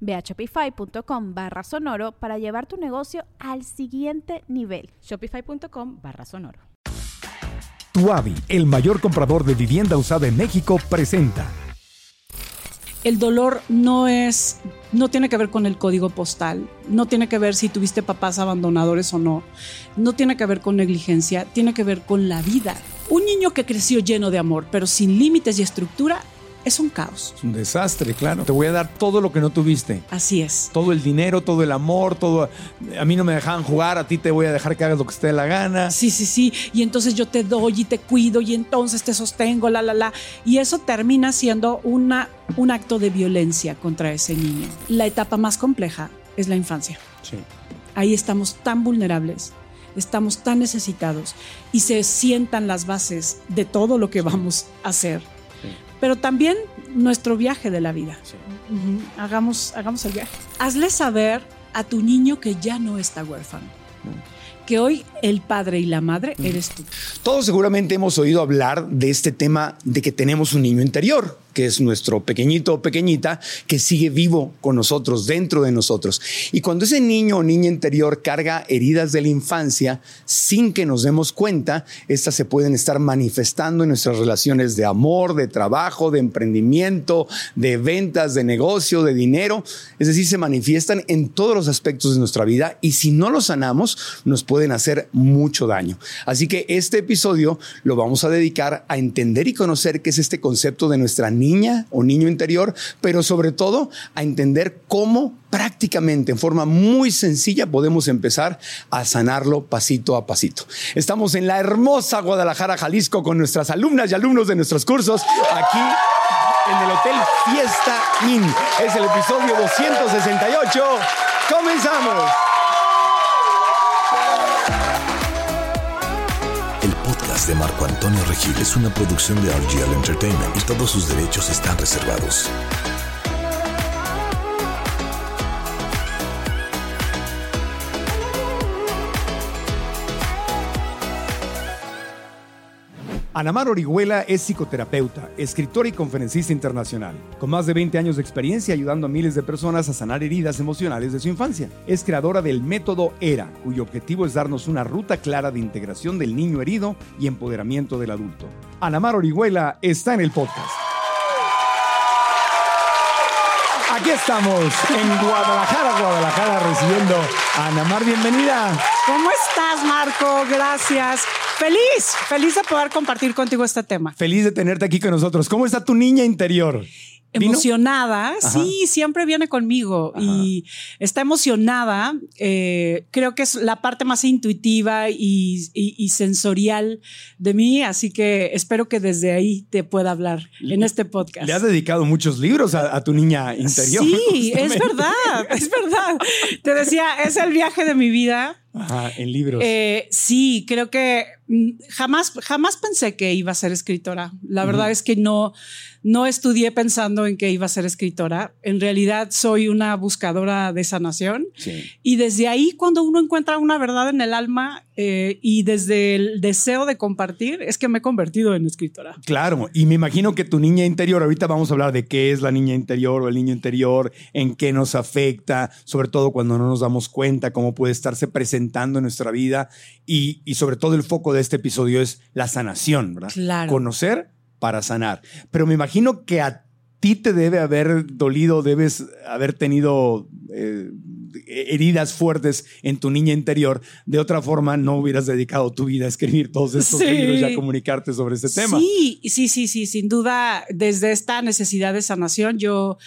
Ve a shopify.com barra sonoro para llevar tu negocio al siguiente nivel. Shopify.com barra sonoro. Tuavi, el mayor comprador de vivienda usada en México, presenta. El dolor no es, no tiene que ver con el código postal, no tiene que ver si tuviste papás abandonadores o no, no tiene que ver con negligencia, tiene que ver con la vida. Un niño que creció lleno de amor, pero sin límites y estructura, es un caos. Es un desastre, claro. Te voy a dar todo lo que no tuviste. Así es. Todo el dinero, todo el amor, todo. A mí no me dejaban jugar, a ti te voy a dejar que hagas lo que esté de la gana. Sí, sí, sí. Y entonces yo te doy y te cuido y entonces te sostengo, la, la, la. Y eso termina siendo una, un acto de violencia contra ese niño. La etapa más compleja es la infancia. Sí. Ahí estamos tan vulnerables estamos tan necesitados y se sientan las bases de todo lo que vamos a hacer pero también nuestro viaje de la vida. hagamos, hagamos el viaje. Hazle saber a tu niño que ya no está huérfano. Que hoy el padre y la madre eres tú. Todos seguramente hemos oído hablar de este tema de que tenemos un niño interior que es nuestro pequeñito o pequeñita, que sigue vivo con nosotros, dentro de nosotros. Y cuando ese niño o niña interior carga heridas de la infancia, sin que nos demos cuenta, estas se pueden estar manifestando en nuestras relaciones de amor, de trabajo, de emprendimiento, de ventas, de negocio, de dinero. Es decir, se manifiestan en todos los aspectos de nuestra vida y si no los sanamos, nos pueden hacer mucho daño. Así que este episodio lo vamos a dedicar a entender y conocer qué es este concepto de nuestra niña niña o niño interior, pero sobre todo a entender cómo prácticamente en forma muy sencilla podemos empezar a sanarlo pasito a pasito. Estamos en la hermosa Guadalajara, Jalisco, con nuestras alumnas y alumnos de nuestros cursos aquí en el Hotel Fiesta Inn. Es el episodio 268. Comenzamos. Antonio Regil es una producción de RGL Entertainment y todos sus derechos están reservados. Anamar Orihuela es psicoterapeuta, escritora y conferencista internacional, con más de 20 años de experiencia ayudando a miles de personas a sanar heridas emocionales de su infancia. Es creadora del método ERA, cuyo objetivo es darnos una ruta clara de integración del niño herido y empoderamiento del adulto. Anamar Orihuela está en el podcast. Aquí estamos en Guadalajara, Guadalajara, recibiendo a Anamar. Bienvenida. ¿Cómo estás, Marco? Gracias. Feliz, feliz de poder compartir contigo este tema. Feliz de tenerte aquí con nosotros. ¿Cómo está tu niña interior? Emocionada, sí, siempre viene conmigo y está emocionada. Eh, creo que es la parte más intuitiva y, sensorial de mí, así que espero que desde ahí te pueda hablar en este podcast. Le has dedicado muchos libros a, tu niña interior. Sí, es verdad, es verdad. Te decía, es el viaje de mi vida. Ajá, en libros. Eh, sí, creo que jamás, jamás pensé que iba a ser escritora. La verdad es que no, no estudié pensando en que iba a ser escritora. En realidad soy una buscadora de sanación. Y desde ahí, cuando uno encuentra una verdad en el alma eh, y desde el deseo de compartir, es que me he convertido en escritora. Claro, y me imagino que tu niña interior, ahorita vamos a hablar de qué es la niña interior o el niño interior, en qué nos afecta, sobre todo cuando no nos damos cuenta, cómo puede estarse presentando en nuestra vida. Y, y sobre todo el foco de este episodio es la sanación, ¿verdad? Claro. Conocer para sanar. Pero me imagino que a ti te debe haber dolido, debes haber tenido eh, heridas fuertes en tu niña interior. De otra forma, no hubieras dedicado tu vida a escribir todos estos Sí. libros y a comunicarte sobre este tema. Sí, sí, sí, sí, sin duda, desde esta necesidad de sanación, yo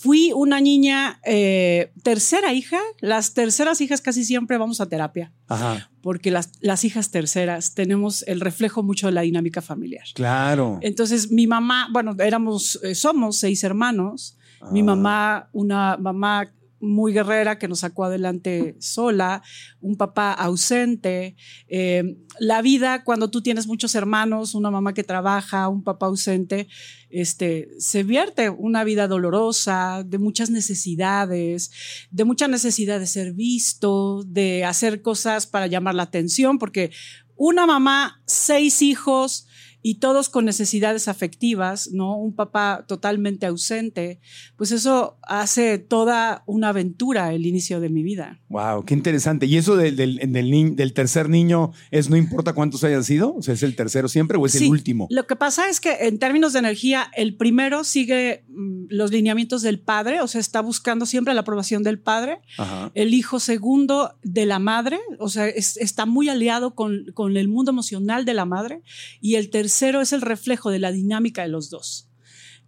fui una niña eh, tercera hija. Las terceras hijas casi siempre vamos a terapia, Ajá, porque las, las hijas terceras tenemos el reflejo mucho de la dinámica familiar. claro. Entonces, mi mamá, bueno, éramos, eh, somos seis hermanos. Mi Ah. mamá, una mamá muy guerrera que nos sacó adelante sola, un papá ausente. eh, la vida, cuando tú tienes muchos hermanos, una mamá que trabaja, un papá ausente, este, se vierte una vida dolorosa, de muchas necesidades, de mucha necesidad de ser visto, de hacer cosas para llamar la atención, porque una mamá, seis hijos y todos con necesidades afectivas, ¿no? Un papá totalmente ausente, pues eso hace toda una aventura el inicio de mi vida. Wow, qué interesante. ¿Y eso del, del, del del tercer niño es no importa cuántos hayan sido? O sea, ¿es el tercero siempre o es el Sí, último? Lo que pasa es que en términos de energía, el primero sigue mm, los lineamientos del padre, o sea, está buscando siempre la aprobación del padre. Ajá. El hijo segundo de la madre, o sea, es- está muy aliado con, con el mundo emocional de la madre. Y el tercero es el reflejo de la dinámica de los dos.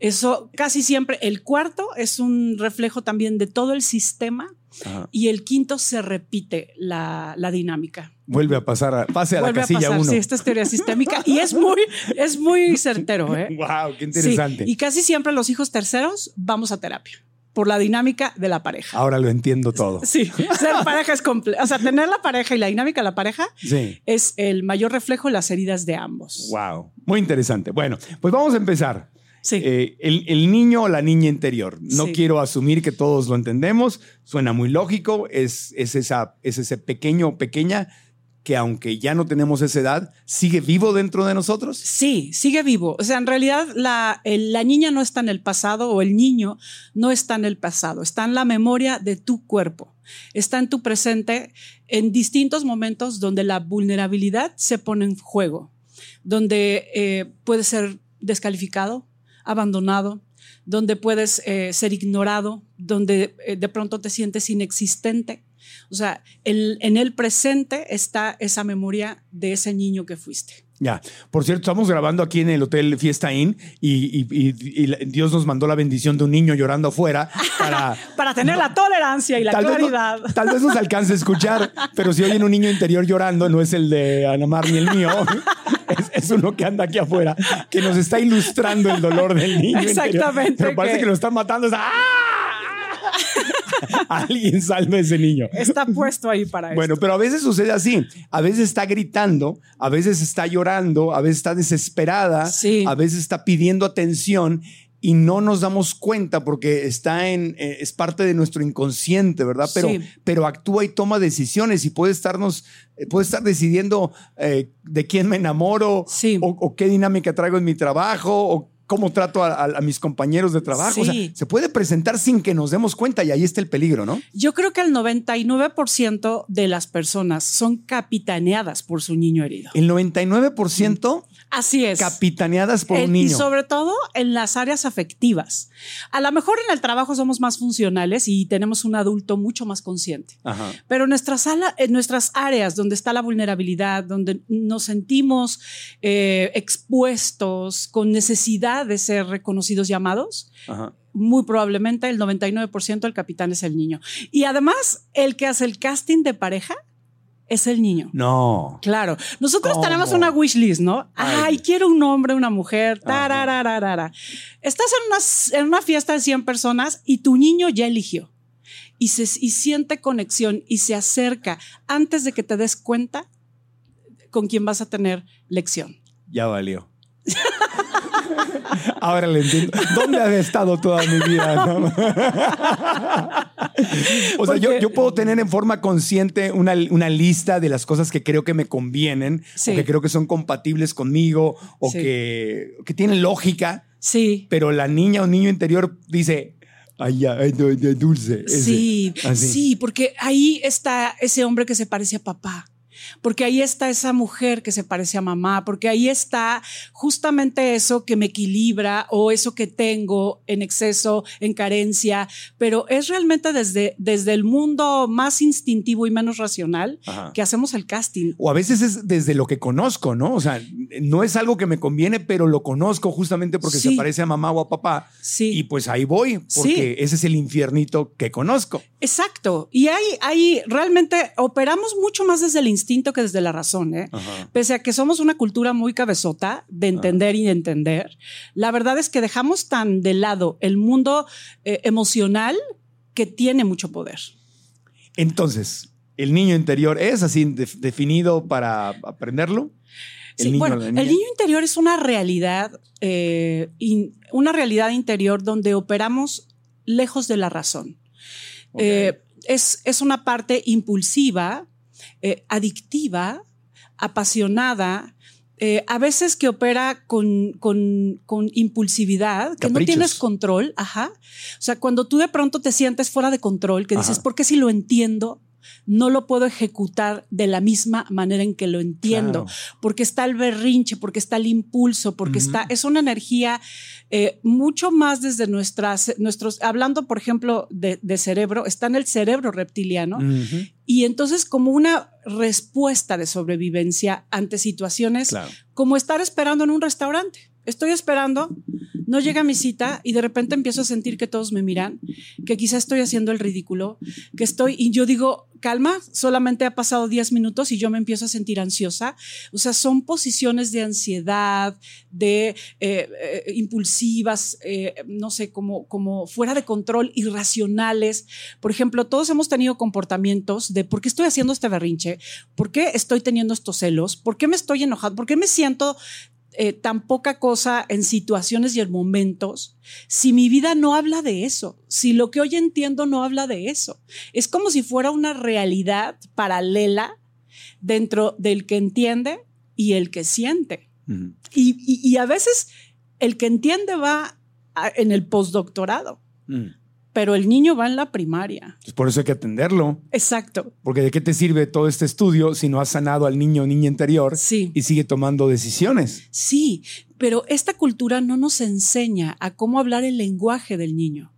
Eso casi siempre, el cuarto es un reflejo también de todo el sistema Ajá. y el quinto se repite la, la dinámica. Vuelve a pasar, a, pase a Vuelve la casilla pasar, uno. sí, esta es teoría sistémica y es muy, es muy certero. ¿eh? Wow, qué Sí, interesante. y casi siempre los hijos terceros vamos a terapia por la dinámica de la pareja. Ahora lo entiendo todo. Sí, ser pareja es complejo. O sea, tener la pareja y la dinámica de la pareja Sí. es el mayor reflejo de las heridas de ambos. Wow, muy interesante. Bueno, pues vamos a empezar. Sí. Eh, el, el niño o la niña interior. No Sí. quiero asumir que todos lo entendemos. Suena muy lógico. Es, es, esa, es ese pequeño o pequeña que aunque ya no tenemos esa edad, sigue vivo dentro de nosotros. Sí, sigue vivo. O sea, en realidad la, la niña no está en el pasado o el niño no está en el pasado, está en la memoria de tu cuerpo, está en tu presente en distintos momentos donde la vulnerabilidad se pone en juego, donde eh, puede ser descalificado, abandonado, donde puedes eh, ser ignorado, donde eh, de pronto te sientes inexistente. O sea, el- en el presente está esa memoria de ese niño que fuiste. Ya, por cierto, estamos grabando aquí en el Hotel Fiesta Inn y, y- y- y Dios nos mandó la bendición de un niño llorando afuera para... Para tener la tolerancia y la Tal vez, no- claridad. tal vez nos alcance a escuchar, pero si oyen un niño interior llorando, no es el de Ana Mar ni el mío. Es, es uno que anda aquí afuera, que nos está ilustrando el dolor del niño. interior. Exactamente, Pero parece que, que- lo están matando. es, ¡ah! Alguien salve a ese niño. Está puesto ahí para Bueno, esto. pero a veces sucede así. A veces está gritando, a veces está llorando, a veces está desesperada, Sí. a veces está pidiendo atención y no nos damos cuenta porque está en eh, es parte de nuestro inconsciente, ¿verdad? Pero, Sí. pero actúa y toma decisiones y puede estarnos eh, puede estar decidiendo eh, de quién me enamoro Sí. o, o qué dinámica traigo en mi trabajo o cómo trato a, a- a mis compañeros de trabajo. O sea, Sí. se puede presentar sin que nos demos cuenta y ahí está el peligro, ¿no? Yo creo que el 99% de las personas son capitaneadas por su niño herido. El 99% Así es. capitaneadas por En- un niño. Y sobre todo en las áreas afectivas. A lo mejor en el trabajo somos más funcionales y tenemos un adulto mucho más consciente. Ajá. Pero en nuestras, ala- en nuestras áreas donde está la vulnerabilidad, donde nos sentimos eh, expuestos con necesidad de ser reconocidos y amados, Ajá. muy probablemente el 99% del capitán es el niño. Y además, el que hace el casting de pareja es el niño. No. Claro, nosotros ¿Cómo? tenemos una wish list, ¿no? Ay. Ay, quiero un hombre, una mujer, tararararara. Estás en una, en una fiesta de 100 personas y tu niño ya eligió. Y, se, y siente conexión y se acerca antes de que te des cuenta con quién vas a tener lección. Ya valió. Ahora le entiendo. ¿Dónde has estado toda mi vida? no? o sea, yo, Porque- yo puedo tener en forma consciente una, una lista de las cosas que creo que me convienen Sí. o que creo que son compatibles conmigo o Sí. que, que tienen lógica, Sí, pero la niña o niño interior dice, ay, ay, dulce. ese". Sí, Así. sí, porque ahí está ese hombre que se parece a papá. Porque ahí está esa mujer que se parece a mamá, porque ahí está justamente eso que me equilibra o eso que tengo en exceso, en carencia, pero es realmente desde, desde el mundo más instintivo y menos racional Ajá. que hacemos el casting. O a veces es desde lo que conozco, ¿no? O sea, no es algo que me conviene, pero lo conozco justamente porque Sí. se parece a mamá o a papá. Sí. Y pues ahí voy, porque ese es el infiernito que conozco. Exacto. Y hay, hay, realmente operamos mucho más desde el instinto que desde la razón, ¿eh? Pese a que somos una cultura muy cabezota de entender y de entender, la verdad es que dejamos tan de lado el mundo eh, emocional que tiene mucho poder. Entonces, ¿el niño interior es así def- definido para aprenderlo? El Sí, niño, bueno, el niño interior es una realidad, eh, in- una realidad interior donde operamos lejos de la razón. Eh, es, es una parte impulsiva, eh, adictiva, apasionada, eh, a veces que opera con, con- con impulsividad, que no tienes control. Ajá. O sea, cuando tú de pronto te sientes fuera de control, que dices, Ajá. ¿por qué si lo entiendo? No lo puedo ejecutar de la misma manera en que lo entiendo, Claro. porque está el berrinche, porque está el impulso, porque está, es una energía eh, mucho más desde nuestras, nuestros, hablando por ejemplo de, de cerebro, está en el cerebro reptiliano y entonces como una respuesta de sobrevivencia ante situaciones Claro. como estar esperando en un restaurante. Estoy esperando, no llega mi cita y de repente empiezo a sentir que todos me miran, que quizá estoy haciendo el ridículo, que estoy y yo digo, calma, solamente ha pasado 10 minutos y yo me empiezo a sentir ansiosa. O sea, son posiciones de ansiedad, de eh, eh, impulsivas, eh, no sé, como, como fuera de control, irracionales. Por ejemplo, todos hemos tenido comportamientos de por qué estoy haciendo este berrinche, por qué estoy teniendo estos celos, por qué me estoy enojado, por qué me siento eh, tan poca cosa en situaciones y en momentos, si mi vida no habla de eso, si lo que hoy entiendo no habla de eso. Es como si fuera una realidad paralela dentro del que entiende y el que siente. Y, y- y a veces el que entiende va a- en el postdoctorado. Pero el niño va en la primaria. Pues por eso hay que atenderlo. Exacto. Porque de qué te sirve todo este estudio si no has sanado al niño o niña interior Sí. y sigue tomando decisiones. Sí, pero esta cultura no nos enseña a cómo hablar el lenguaje del niño.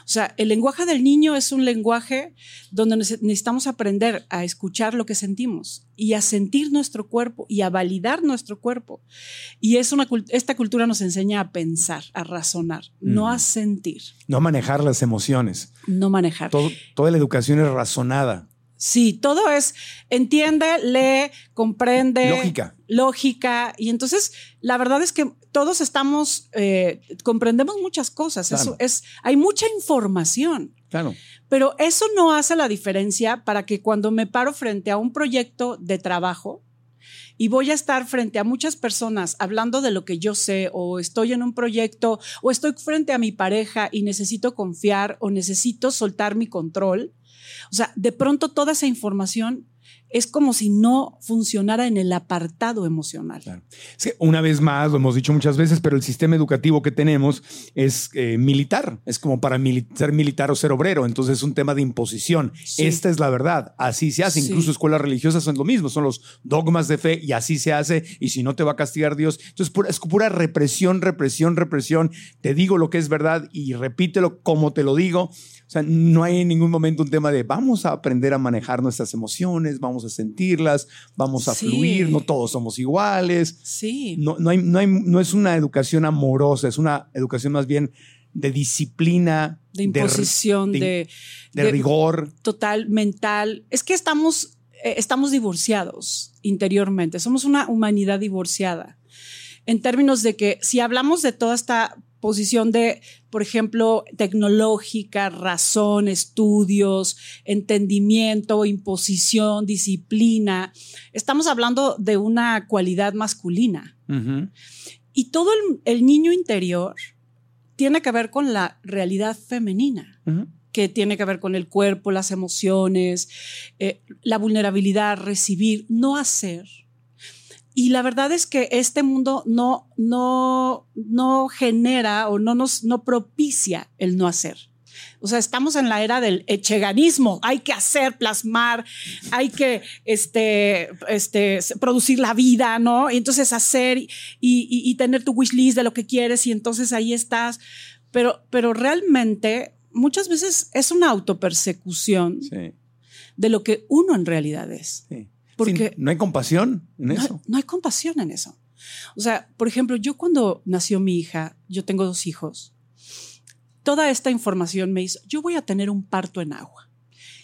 O sea, el lenguaje del niño es un lenguaje donde nece- necesitamos aprender a escuchar lo que sentimos y a sentir nuestro cuerpo y a validar nuestro cuerpo. Y es una, esta cultura nos enseña a pensar, a razonar, no a sentir, No manejar las emociones. no manejar. Todo- toda la educación es razonada. Sí, todo es entiende, lee, comprende. Lógica. Lógica. Y entonces, la verdad es que todos estamos, eh, comprendemos muchas cosas. Claro. Eso es, hay mucha información. Claro. Pero eso no hace la diferencia para que cuando me paro frente a un proyecto de trabajo y voy a estar frente a muchas personas hablando de lo que yo sé o estoy en un proyecto o estoy frente a mi pareja y necesito confiar o necesito soltar mi control. O sea, de pronto toda esa información es como si no funcionara en el apartado emocional. Claro. Una vez más, lo hemos dicho muchas veces, pero el sistema educativo que tenemos es eh, militar. Es como para mili- ser militar o ser obrero. Entonces es un tema de imposición. Sí. Esta es la verdad. Así se hace. Sí. Incluso escuelas religiosas son lo mismo. Son los dogmas de fe y así se hace. Y si no te va a castigar Dios. Entonces pura- es pura represión, represión, represión. Te digo lo que es verdad y repítelo como te lo digo. O sea, no hay en ningún momento un tema de vamos a aprender a manejar nuestras emociones, vamos a sentirlas, vamos a Sí. fluir, no todos somos iguales. Sí. No, no, hay, no, hay- no es una educación amorosa, es una educación más bien de disciplina, De imposición, de- de, de de- rigor. total mental. Es que estamos, eh, estamos divorciados interiormente. Somos una humanidad divorciada. En términos de que si hablamos de toda esta posición de, por ejemplo, tecnológica, razón, estudios, entendimiento, imposición, disciplina, estamos hablando de una cualidad masculina. Y todo el, el niño interior tiene que ver con la realidad femenina que tiene que ver con el cuerpo, las emociones, eh, la vulnerabilidad, recibir, no hacer. Y la verdad es que este mundo no, no, no genera o no nos no propicia el no hacer. O sea, estamos en la era del echeganismo. Hay que hacer, plasmar, hay que este, este, producir la vida, ¿no? Y entonces hacer y, y, tener tu wish list de lo que quieres y entonces ahí estás. Pero, pero realmente muchas veces es una autopersecución de lo que uno en realidad es. Porque no hay compasión en eso. no hay compasión en eso. O sea, por ejemplo, yo cuando nació mi hija, yo tengo dos hijos, toda esta información me hizo, yo voy a tener un parto en agua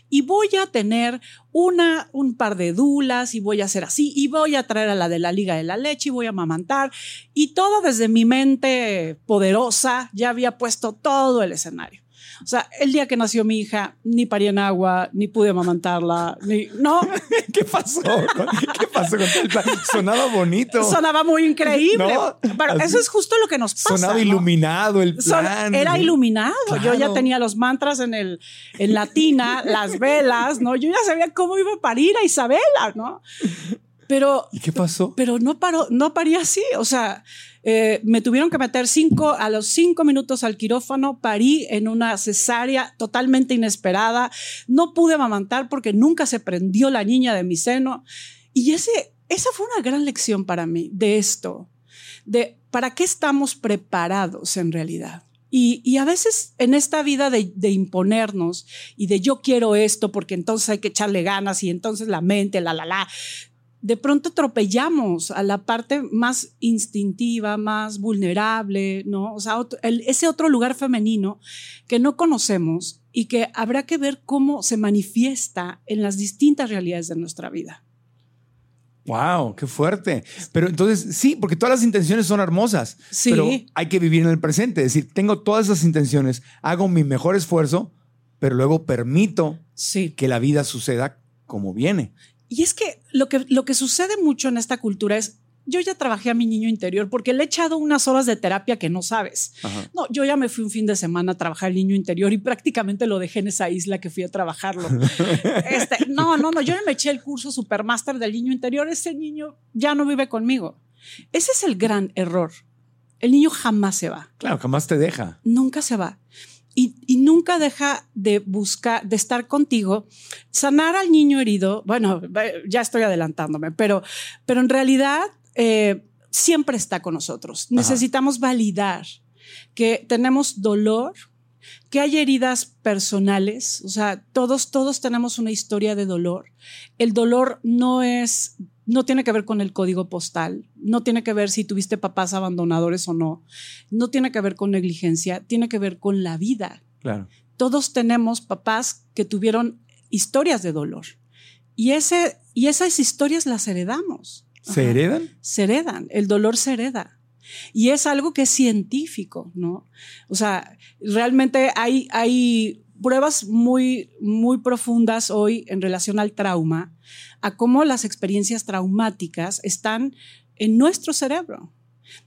y voy a tener una, un par de dulas y voy a hacer así y voy a traer a la de la liga de la leche y voy a amamantar y todo desde mi mente poderosa ya había puesto todo el escenario. O sea, el día que nació mi hija, ni parí en agua, ni pude amamantarla, ni. No. ¿Qué pasó? ¿Qué pasó con el plan? Sonaba bonito. Sonaba muy increíble. Pero eso es justo lo que nos pasa. Sonaba iluminado el plan. era iluminado. Yo ya tenía los mantras en, el, en latina, las velas, ¿no? Yo ya sabía cómo iba a parir a Isabela, ¿no? Pero. ¿Y qué pasó? Pero no paró, no parí así. O sea, eh, me tuvieron que meter cinco, a los cinco minutos al quirófano, parí en una cesárea totalmente inesperada. No pude amamantar porque nunca se prendió la niña de mi seno. Y ese, esa fue una gran lección para mí de esto, de para qué estamos preparados en realidad. Y, y, a veces en esta vida de, de, imponernos y de yo quiero esto porque entonces hay que echarle ganas y entonces la mente, la, la, la, de pronto atropellamos a la parte más instintiva, más vulnerable, ¿no? O sea, ese otro lugar femenino que no conocemos y que habrá que ver cómo se manifiesta en las distintas realidades de nuestra vida. Wow, qué fuerte. Pero entonces, sí, porque todas las intenciones son hermosas. Sí. Pero hay que vivir en el presente. Es decir, tengo todas esas intenciones, hago mi mejor esfuerzo, pero luego permito que la vida suceda como viene. Y es que lo, que lo que sucede mucho en esta cultura es, yo ya trabajé a mi niño interior porque le he echado unas horas de terapia que no sabes. No, yo ya me fui un fin de semana a trabajar el niño interior y prácticamente lo dejé en esa isla que fui a trabajarlo. este, no, no, no, yo me eché el curso Supermaster del niño interior, ese niño ya no vive conmigo. Ese es el gran error. El niño jamás se va. Claro, jamás te deja. Nunca se va y, nunca deja de buscar, de estar contigo, sanar al niño herido. Bueno, ya estoy adelantándome, pero, pero en realidad eh, siempre está con nosotros. Necesitamos validar que tenemos dolor, que hay heridas personales, o sea, todos, todos tenemos una historia de dolor. El dolor no es no tiene que ver con el código postal, no tiene que ver si tuviste papás abandonadores o no, no tiene que ver con negligencia, tiene que ver con la vida. Claro. Todos tenemos papás que tuvieron historias de dolor y, ese, y esas historias las heredamos. ¿Se heredan? Se heredan, el dolor se hereda. Y es algo que es científico, ¿no? O sea, realmente hay, hay pruebas muy, muy profundas hoy en relación al trauma, a cómo las experiencias traumáticas están en nuestro cerebro.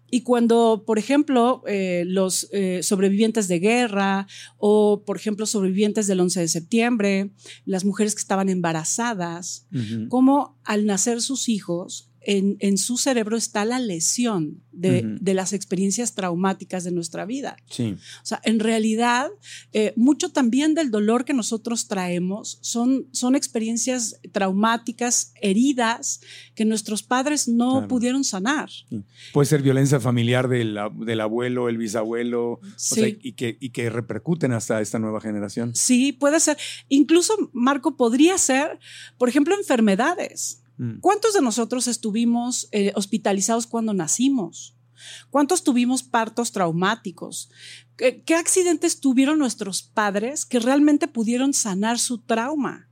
Y cuando, por ejemplo, eh, los eh, sobrevivientes de guerra o, por ejemplo, sobrevivientes del 11 de septiembre, las mujeres que estaban embarazadas, cómo al nacer sus hijos en, su cerebro está la lesión de, las experiencias traumáticas de nuestra vida. Sí. O sea, en realidad, eh, mucho también del dolor que nosotros traemos son, son experiencias traumáticas, heridas, que nuestros padres no pudieron sanar. Puede ser violencia familiar del, del abuelo, el bisabuelo, y, que, y que repercuten hasta esta nueva generación. Sí, puede ser. Incluso, Marco, podría ser, por ejemplo, enfermedades. Mm. ¿Cuántos de nosotros estuvimos eh, hospitalizados cuando nacimos? ¿Cuántos tuvimos partos traumáticos? ¿Qué, accidentes tuvieron nuestros padres que realmente pudieron sanar su trauma?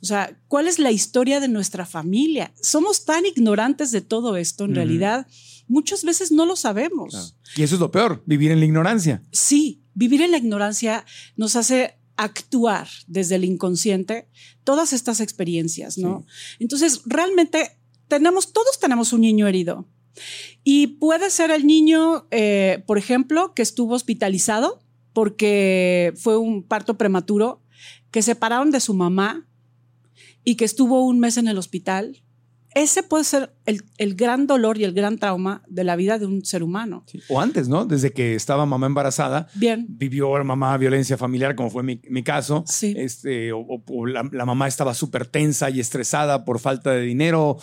O sea, ¿cuál es la historia de nuestra familia? Somos tan ignorantes de todo esto, en realidad, muchas veces no lo sabemos. Y eso es lo peor, vivir en la ignorancia. Sí, vivir en la ignorancia nos hace actuar desde el inconsciente todas estas experiencias, ¿no? Entonces, realmente tenemos, todos tenemos un niño herido. Y puede ser el niño, eh, por ejemplo, que estuvo hospitalizado porque fue un parto prematuro, que separaron de su mamá y que estuvo un mes en el hospital. Ese puede ser el, el, gran dolor y el gran trauma de la vida de un ser humano. Sí. O antes, ¿no? Desde que estaba mamá embarazada, Bien. vivió mamá violencia familiar, como fue mi, mi caso. Sí. Este, o, o la, la, mamá estaba súper tensa y estresada por falta de dinero,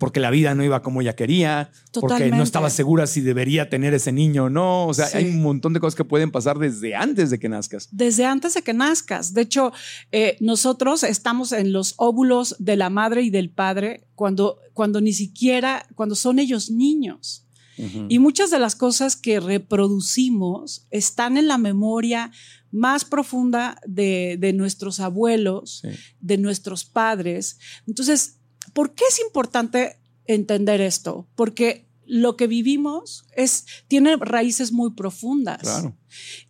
porque la vida no iba como ella quería, Totalmente. porque no estaba segura si debería tener ese niño o no. O sea, sí. hay un montón de cosas que pueden pasar desde antes de que nazcas. Desde antes de que nazcas. De hecho, eh, nosotros estamos en los óvulos de la madre y del padre cuando, cuando ni siquiera, cuando son ellos niños. Uh -huh. Y muchas de las cosas que reproducimos están en la memoria más profunda de, de nuestros abuelos, sí. de nuestros padres. Entonces, ¿Por qué es importante entender esto? Porque lo que vivimos es, tiene raíces muy profundas claro.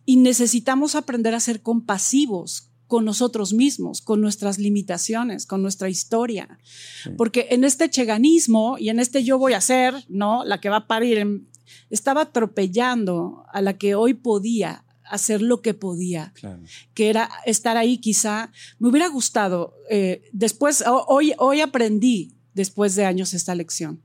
y necesitamos aprender a ser compasivos con nosotros mismos, con nuestras limitaciones, con nuestra historia. Sí. Porque en este cheganismo y en este yo voy a ser, ¿no? La que va a parir, en, estaba atropellando a la que hoy podía hacer lo que podía, claro. que era estar ahí quizá. Me hubiera gustado, eh, después, hoy, hoy aprendí después de años esta lección,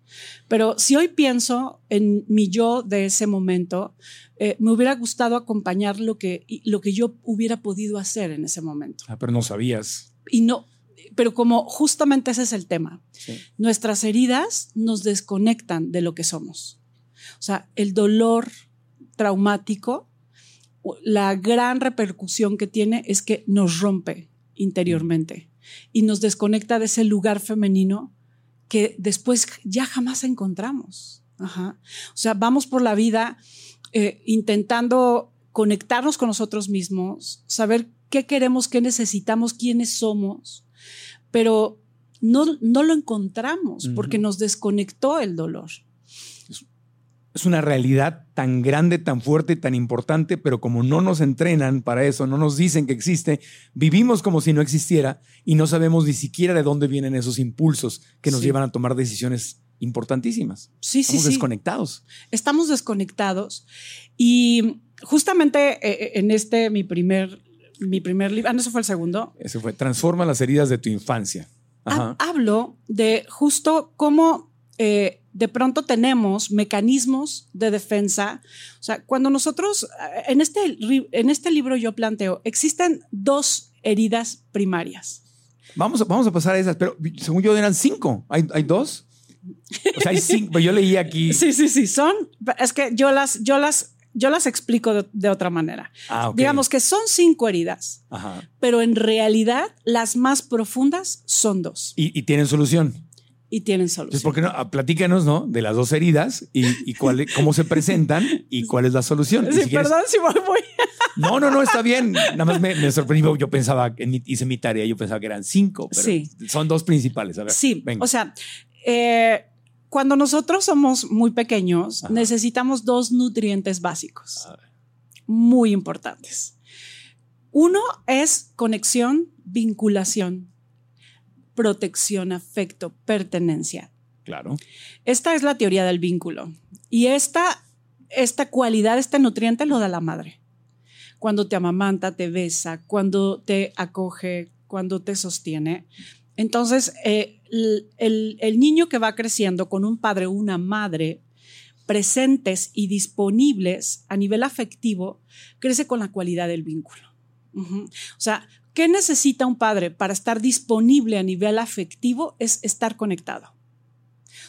pero si hoy pienso en mi yo de ese momento, eh, me hubiera gustado acompañar lo que, lo que yo hubiera podido hacer en ese momento. Ah, pero no sabías. Y no, pero como justamente ese es el tema, sí. nuestras heridas nos desconectan de lo que somos. O sea, el dolor traumático la gran repercusión que tiene es que nos rompe interiormente y nos desconecta de ese lugar femenino que después ya jamás encontramos. Ajá. O sea, vamos por la vida eh, intentando conectarnos con nosotros mismos, saber qué queremos, qué necesitamos, quiénes somos, pero no, no lo encontramos uh -huh. porque nos desconectó el dolor es una realidad tan grande, tan fuerte, tan importante, pero como no nos entrenan para eso, no nos dicen que existe, vivimos como si no existiera y no sabemos ni siquiera de dónde vienen esos impulsos que nos sí. llevan a tomar decisiones importantísimas. Sí, Estamos sí, desconectados. Estamos desconectados y justamente eh, en este mi primer mi primer libro, ah, no, ese fue el segundo. Ese fue Transforma las heridas de tu infancia. Ajá. Hablo de justo cómo eh, de pronto tenemos mecanismos de defensa. O sea, cuando nosotros, en este, en este libro yo planteo, existen dos heridas primarias. Vamos a, vamos a pasar a esas, pero según yo eran cinco. ¿Hay, hay dos? O sea, hay cinco. yo leí aquí. Sí, sí, sí. Son, es que yo las, yo las, yo las explico de, de otra manera. Ah, okay. Digamos que son cinco heridas, Ajá. pero en realidad las más profundas son dos. ¿Y, y tienen solución? Y tienen solución. Entonces, ¿por qué no? Platícanos, ¿no? De las dos heridas y, y cuál, cómo se presentan y cuál es la solución. Sí, si perdón si voy, voy. No, no, no, está bien. Nada más me, me sorprendió. Yo pensaba, hice mi tarea, yo pensaba que eran cinco, pero sí. son dos principales. A ver, sí, venga. o sea, eh, cuando nosotros somos muy pequeños, Ajá. necesitamos dos nutrientes básicos muy importantes. Uno es conexión, vinculación protección, afecto, pertenencia. Claro. Esta es la teoría del vínculo. Y esta, esta cualidad, este nutriente lo da la madre. Cuando te amamanta, te besa, cuando te acoge, cuando te sostiene. Entonces, eh, el, el, el niño que va creciendo con un padre o una madre presentes y disponibles a nivel afectivo, crece con la cualidad del vínculo. Uh -huh. O sea, ¿Qué necesita un padre para estar disponible a nivel afectivo? Es estar conectado.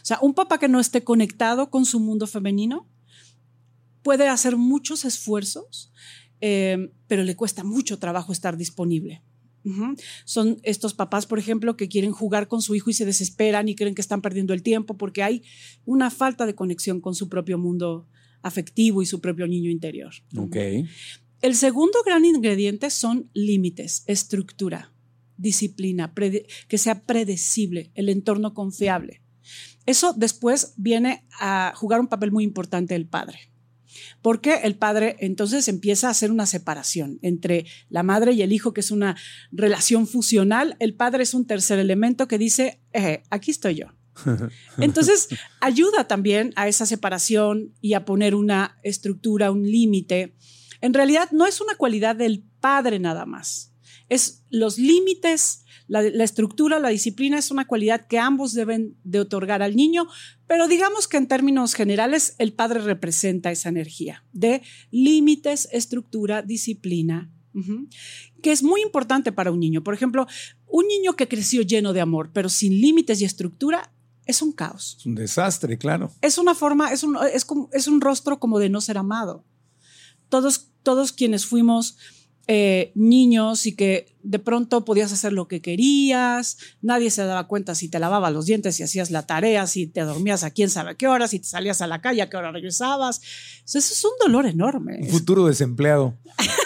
O sea, un papá que no esté conectado con su mundo femenino puede hacer muchos esfuerzos, eh, pero le cuesta mucho trabajo estar disponible. Uh -huh. Son estos papás, por ejemplo, que quieren jugar con su hijo y se desesperan y creen que están perdiendo el tiempo porque hay una falta de conexión con su propio mundo afectivo y su propio niño interior. Ok. El segundo gran ingrediente son límites, estructura, disciplina, que sea predecible, el entorno confiable. Eso después viene a jugar un papel muy importante el padre. Porque el padre entonces empieza a hacer una separación entre la madre y el hijo, que es una relación fusional. El padre es un tercer elemento que dice, eh, aquí estoy yo. Entonces, ayuda también a esa separación y a poner una estructura, un límite. En realidad no es una cualidad del padre nada más, Es los límites, la, la, estructura, la disciplina es una cualidad que ambos deben de otorgar al niño, pero digamos que en términos generales el padre representa esa energía de límites, estructura, disciplina, uh -huh, que es muy importante para un niño. Por ejemplo, un niño que creció lleno de amor, pero sin límites y estructura, es un caos. Es un desastre, claro. Es una forma, es un, es como, es un rostro como de no ser amado. Todos, todos quienes fuimos eh, niños y que de pronto podías hacer lo que querías, nadie se daba cuenta si te lavabas los dientes, si hacías la tarea, si te dormías a quién sabe qué hora, si te salías a la calle, a qué hora regresabas. Eso es un dolor enorme. Un futuro desempleado.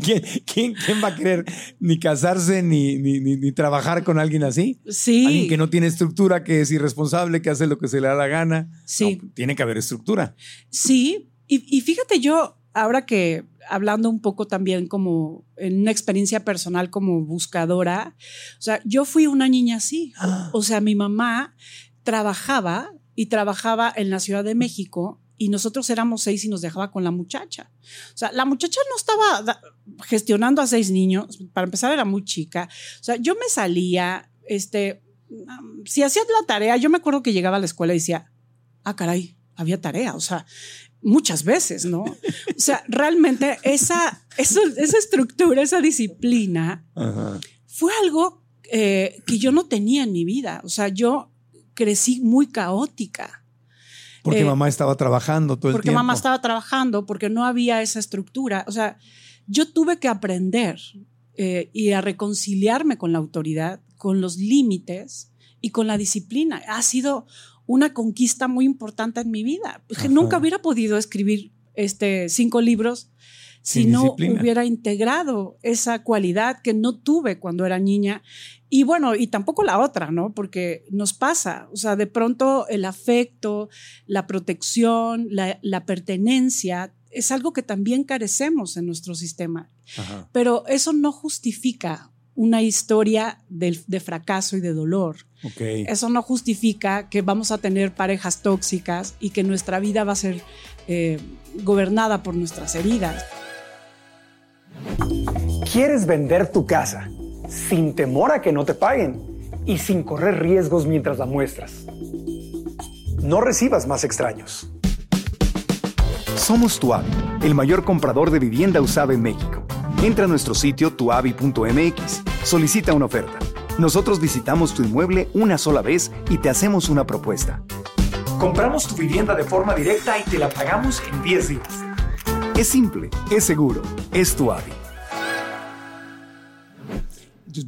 ¿Quién, quién, quién, va a querer ni casarse ni, ni, ni, ni, trabajar con alguien así? Sí. Alguien que no tiene estructura, que es irresponsable, que hace lo que se le da la gana. Sí. No, tiene que haber estructura. Sí. Y, y fíjate, yo, ahora que hablando un poco también como en una experiencia personal como buscadora, o sea, yo fui una niña así. Ah. O sea, mi mamá trabajaba y trabajaba en la Ciudad de México y nosotros éramos seis y nos dejaba con la muchacha. O sea, la muchacha no estaba gestionando a seis niños, para empezar era muy chica. O sea, yo me salía, este, si hacías la tarea, yo me acuerdo que llegaba a la escuela y decía, ah, caray, había tarea, o sea, muchas veces, ¿no? O sea, realmente esa, esa, esa estructura, esa disciplina, Ajá. fue algo eh, que yo no tenía en mi vida. O sea, yo crecí muy caótica. Porque eh, mamá estaba trabajando todo el porque tiempo. Porque mamá estaba trabajando, porque no había esa estructura. O sea, yo tuve que aprender eh, y a reconciliarme con la autoridad, con los límites y con la disciplina. Ha sido una conquista muy importante en mi vida. Nunca hubiera podido escribir este, cinco libros si Sin no disciplina. hubiera integrado esa cualidad que no tuve cuando era niña. Y bueno, y tampoco la otra, ¿no? Porque nos pasa, o sea, de pronto el afecto, la protección, la, la pertenencia, es algo que también carecemos en nuestro sistema. Ajá. Pero eso no justifica una historia de, de, fracaso y de dolor. Okay. Eso no justifica que vamos a tener parejas tóxicas y que nuestra vida va a ser eh, gobernada por nuestras heridas. ¿Quieres vender tu casa sin temor a que no te paguen y sin correr riesgos mientras la muestras? No recibas más extraños. Somos Tuavi, el mayor comprador de vivienda usada en México. Entra a nuestro sitio tuavi.mx, solicita una oferta. Nosotros visitamos tu inmueble una sola vez y te hacemos una propuesta. Compramos tu vivienda de forma directa y te la pagamos en 10 días. Es simple, es seguro, es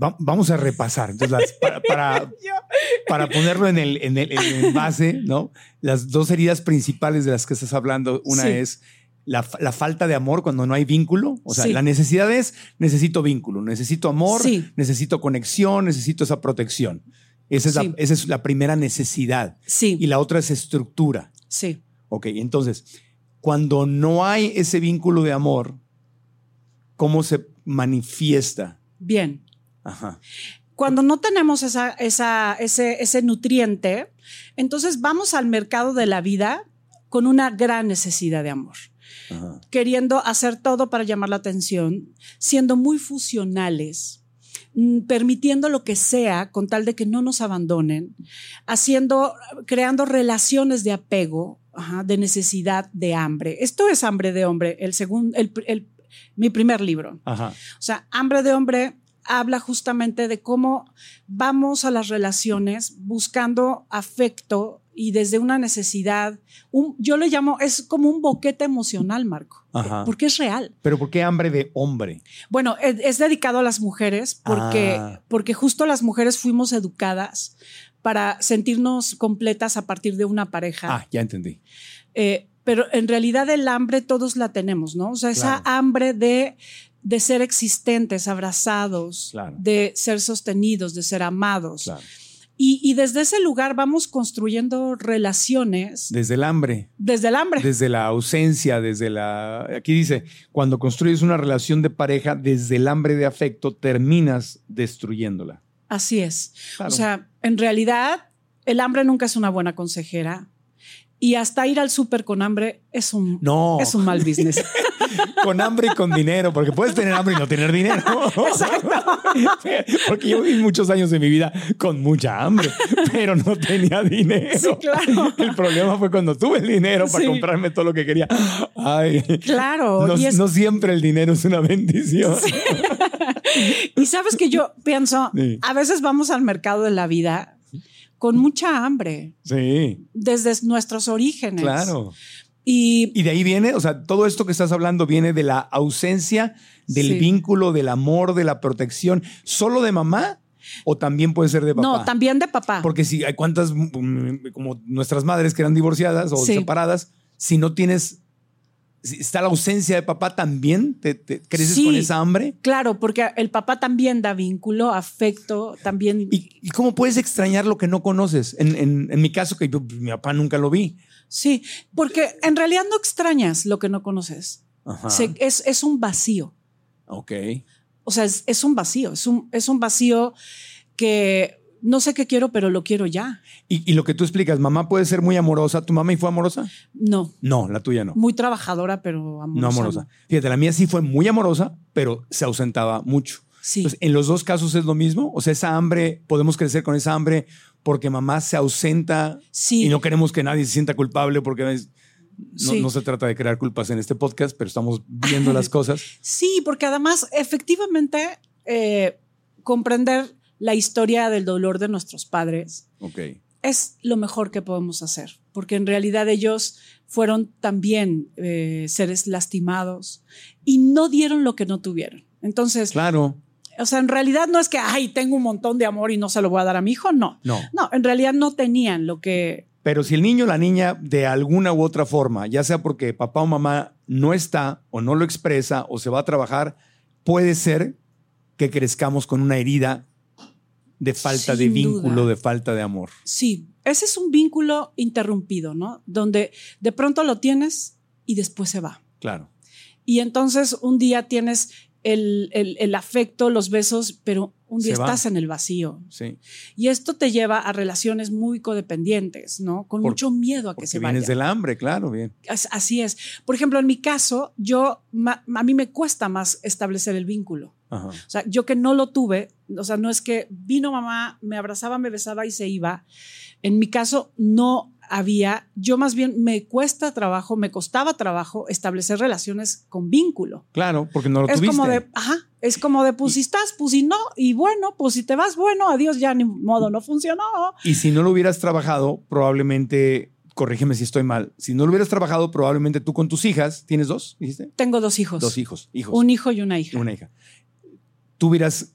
va, vamos a repasar. Entonces, las, para, para, para, ponerlo en el, en, el, en el, base, ¿no? Las dos heridas principales de las que estás hablando, una sí. es la, la, falta de amor cuando no hay vínculo. O sea, sí. la necesidad es necesito vínculo, necesito amor, sí. necesito conexión, necesito esa protección. Esa es, la, esa es la primera necesidad. Sí. Y la otra es estructura. Sí. Ok, entonces, cuando no hay ese vínculo de amor, ¿cómo se manifiesta? Bien. Ajá. Cuando no tenemos esa, esa, ese, ese nutriente, entonces vamos al mercado de la vida con una gran necesidad de amor. Ajá. Queriendo hacer todo para llamar la atención, siendo muy fusionales, mm, permitiendo lo que sea con tal de que no nos abandonen, haciendo, creando relaciones de apego, ajá, de necesidad, de hambre. Esto es hambre de hombre, el segundo, el, el, mi primer libro. Ajá. O sea, hambre de hombre habla justamente de cómo vamos a las relaciones buscando afecto y desde una necesidad, un, yo le llamo, es como un boquete emocional, Marco, Ajá. porque es real. Pero ¿por qué hambre de hombre? Bueno, es, es dedicado a las mujeres porque, Ah. porque justo las mujeres fuimos educadas para sentirnos completas a partir de una pareja. Ah, ya entendí. Eh, pero en realidad el hambre todos la tenemos, ¿no? O sea, esa hambre de, de ser existentes, abrazados, Claro. de ser sostenidos, de ser amados. Claro. Y, y desde ese lugar vamos construyendo relaciones Desde el hambre, desde el hambre. desde la ausencia, desde la... Aquí dice, cuando construyes una relación de pareja, desde el hambre de afecto, terminas destruyéndola. Así es. Claro. O sea, en realidad el hambre nunca es una buena consejera. Y hasta ir al súper con hambre es un, No. es un mal business. con hambre y con dinero, porque puedes tener hambre y no tener dinero. Exacto. porque yo viví muchos años de mi vida con mucha hambre, pero no tenía dinero. Sí, claro. El problema fue cuando tuve el dinero para comprarme todo lo que quería. Ay. Claro. No, no siempre el dinero es una bendición. y sabes que yo pienso, a veces vamos al mercado de la vida con mucha hambre. Sí. Desde nuestros orígenes. Claro. Y, de ahí viene, o sea, todo esto que estás hablando viene de la ausencia del vínculo, del amor, de la protección, solo de mamá o también puede ser de papá. No, también de papá. Porque si hay cuántas, mm, como nuestras madres que eran divorciadas o separadas, si no tienes está la ausencia de papá también, te, creces con esa hambre. Claro, porque el papá también da vínculo, afecto, también. ¿Y, cómo puedes extrañar lo que no conoces? En, mi caso, que mi papá nunca lo vi. Sí, porque en realidad no extrañas lo que no conoces. es, es, un vacío. Ok. O sea, es, es un vacío, es un, es un vacío que no sé qué quiero, pero lo quiero ya. Y, lo que tú explicas, mamá puede ser muy amorosa. ¿Tu mamá y fue amorosa? No. No, la tuya no. Muy trabajadora, pero amorosa. No amorosa. Fíjate, la mía sí fue muy amorosa, pero se ausentaba mucho. Sí. en los dos casos es lo mismo. O sea, esa hambre, podemos crecer con esa hambre porque mamá se ausenta sí. y no queremos que nadie se sienta culpable porque no, se trata de crear culpas en este podcast, pero estamos viendo las cosas. Sí, porque además, efectivamente, eh, comprender la historia del dolor de nuestros padres es lo mejor que podemos hacer, porque en realidad ellos fueron también eh, seres lastimados y no dieron lo que no tuvieron. Entonces, claro. O sea, en realidad no es que, ay, tengo un montón de amor y no se lo voy a dar a mi hijo, no. No. No, en realidad no tenían lo que... Pero si el niño o la niña de alguna u otra forma, ya sea porque papá o mamá no está o no lo expresa o se va a trabajar, puede ser que crezcamos con una herida de falta de vínculo, de falta de amor. Sí, ese es un vínculo interrumpido, ¿no? Donde de pronto lo tienes y después se va. Claro. Y entonces un día tienes el, afecto, los besos, pero un día estás en el vacío. Sí. Y esto te lleva a relaciones muy codependientes, ¿no? Con mucho miedo a que se vaya. Vienes del hambre, claro, bien. Así es. Por ejemplo, en mi caso, yo, a mí me cuesta más establecer el vínculo. O sea, yo que no lo tuve, o sea, no es que vino mamá, me abrazaba, me besaba y se iba. En mi caso, no había, yo más bien me cuesta trabajo, me costaba trabajo establecer relaciones con vínculo. Claro, porque no lo es tuviste. Como de, ajá, es como de, pues si estás, pues si no, y bueno, pues si te vas, bueno, adiós, ya ni modo, no funcionó. Y si no lo hubieras trabajado, probablemente corrígeme si estoy mal, si no lo hubieras trabajado, probablemente tú con tus hijas, ¿tienes dos? ¿Dijiste? Tengo dos hijos. Dos hijos, hijos. Un hijo y una hija. Una hija. Tú hubieras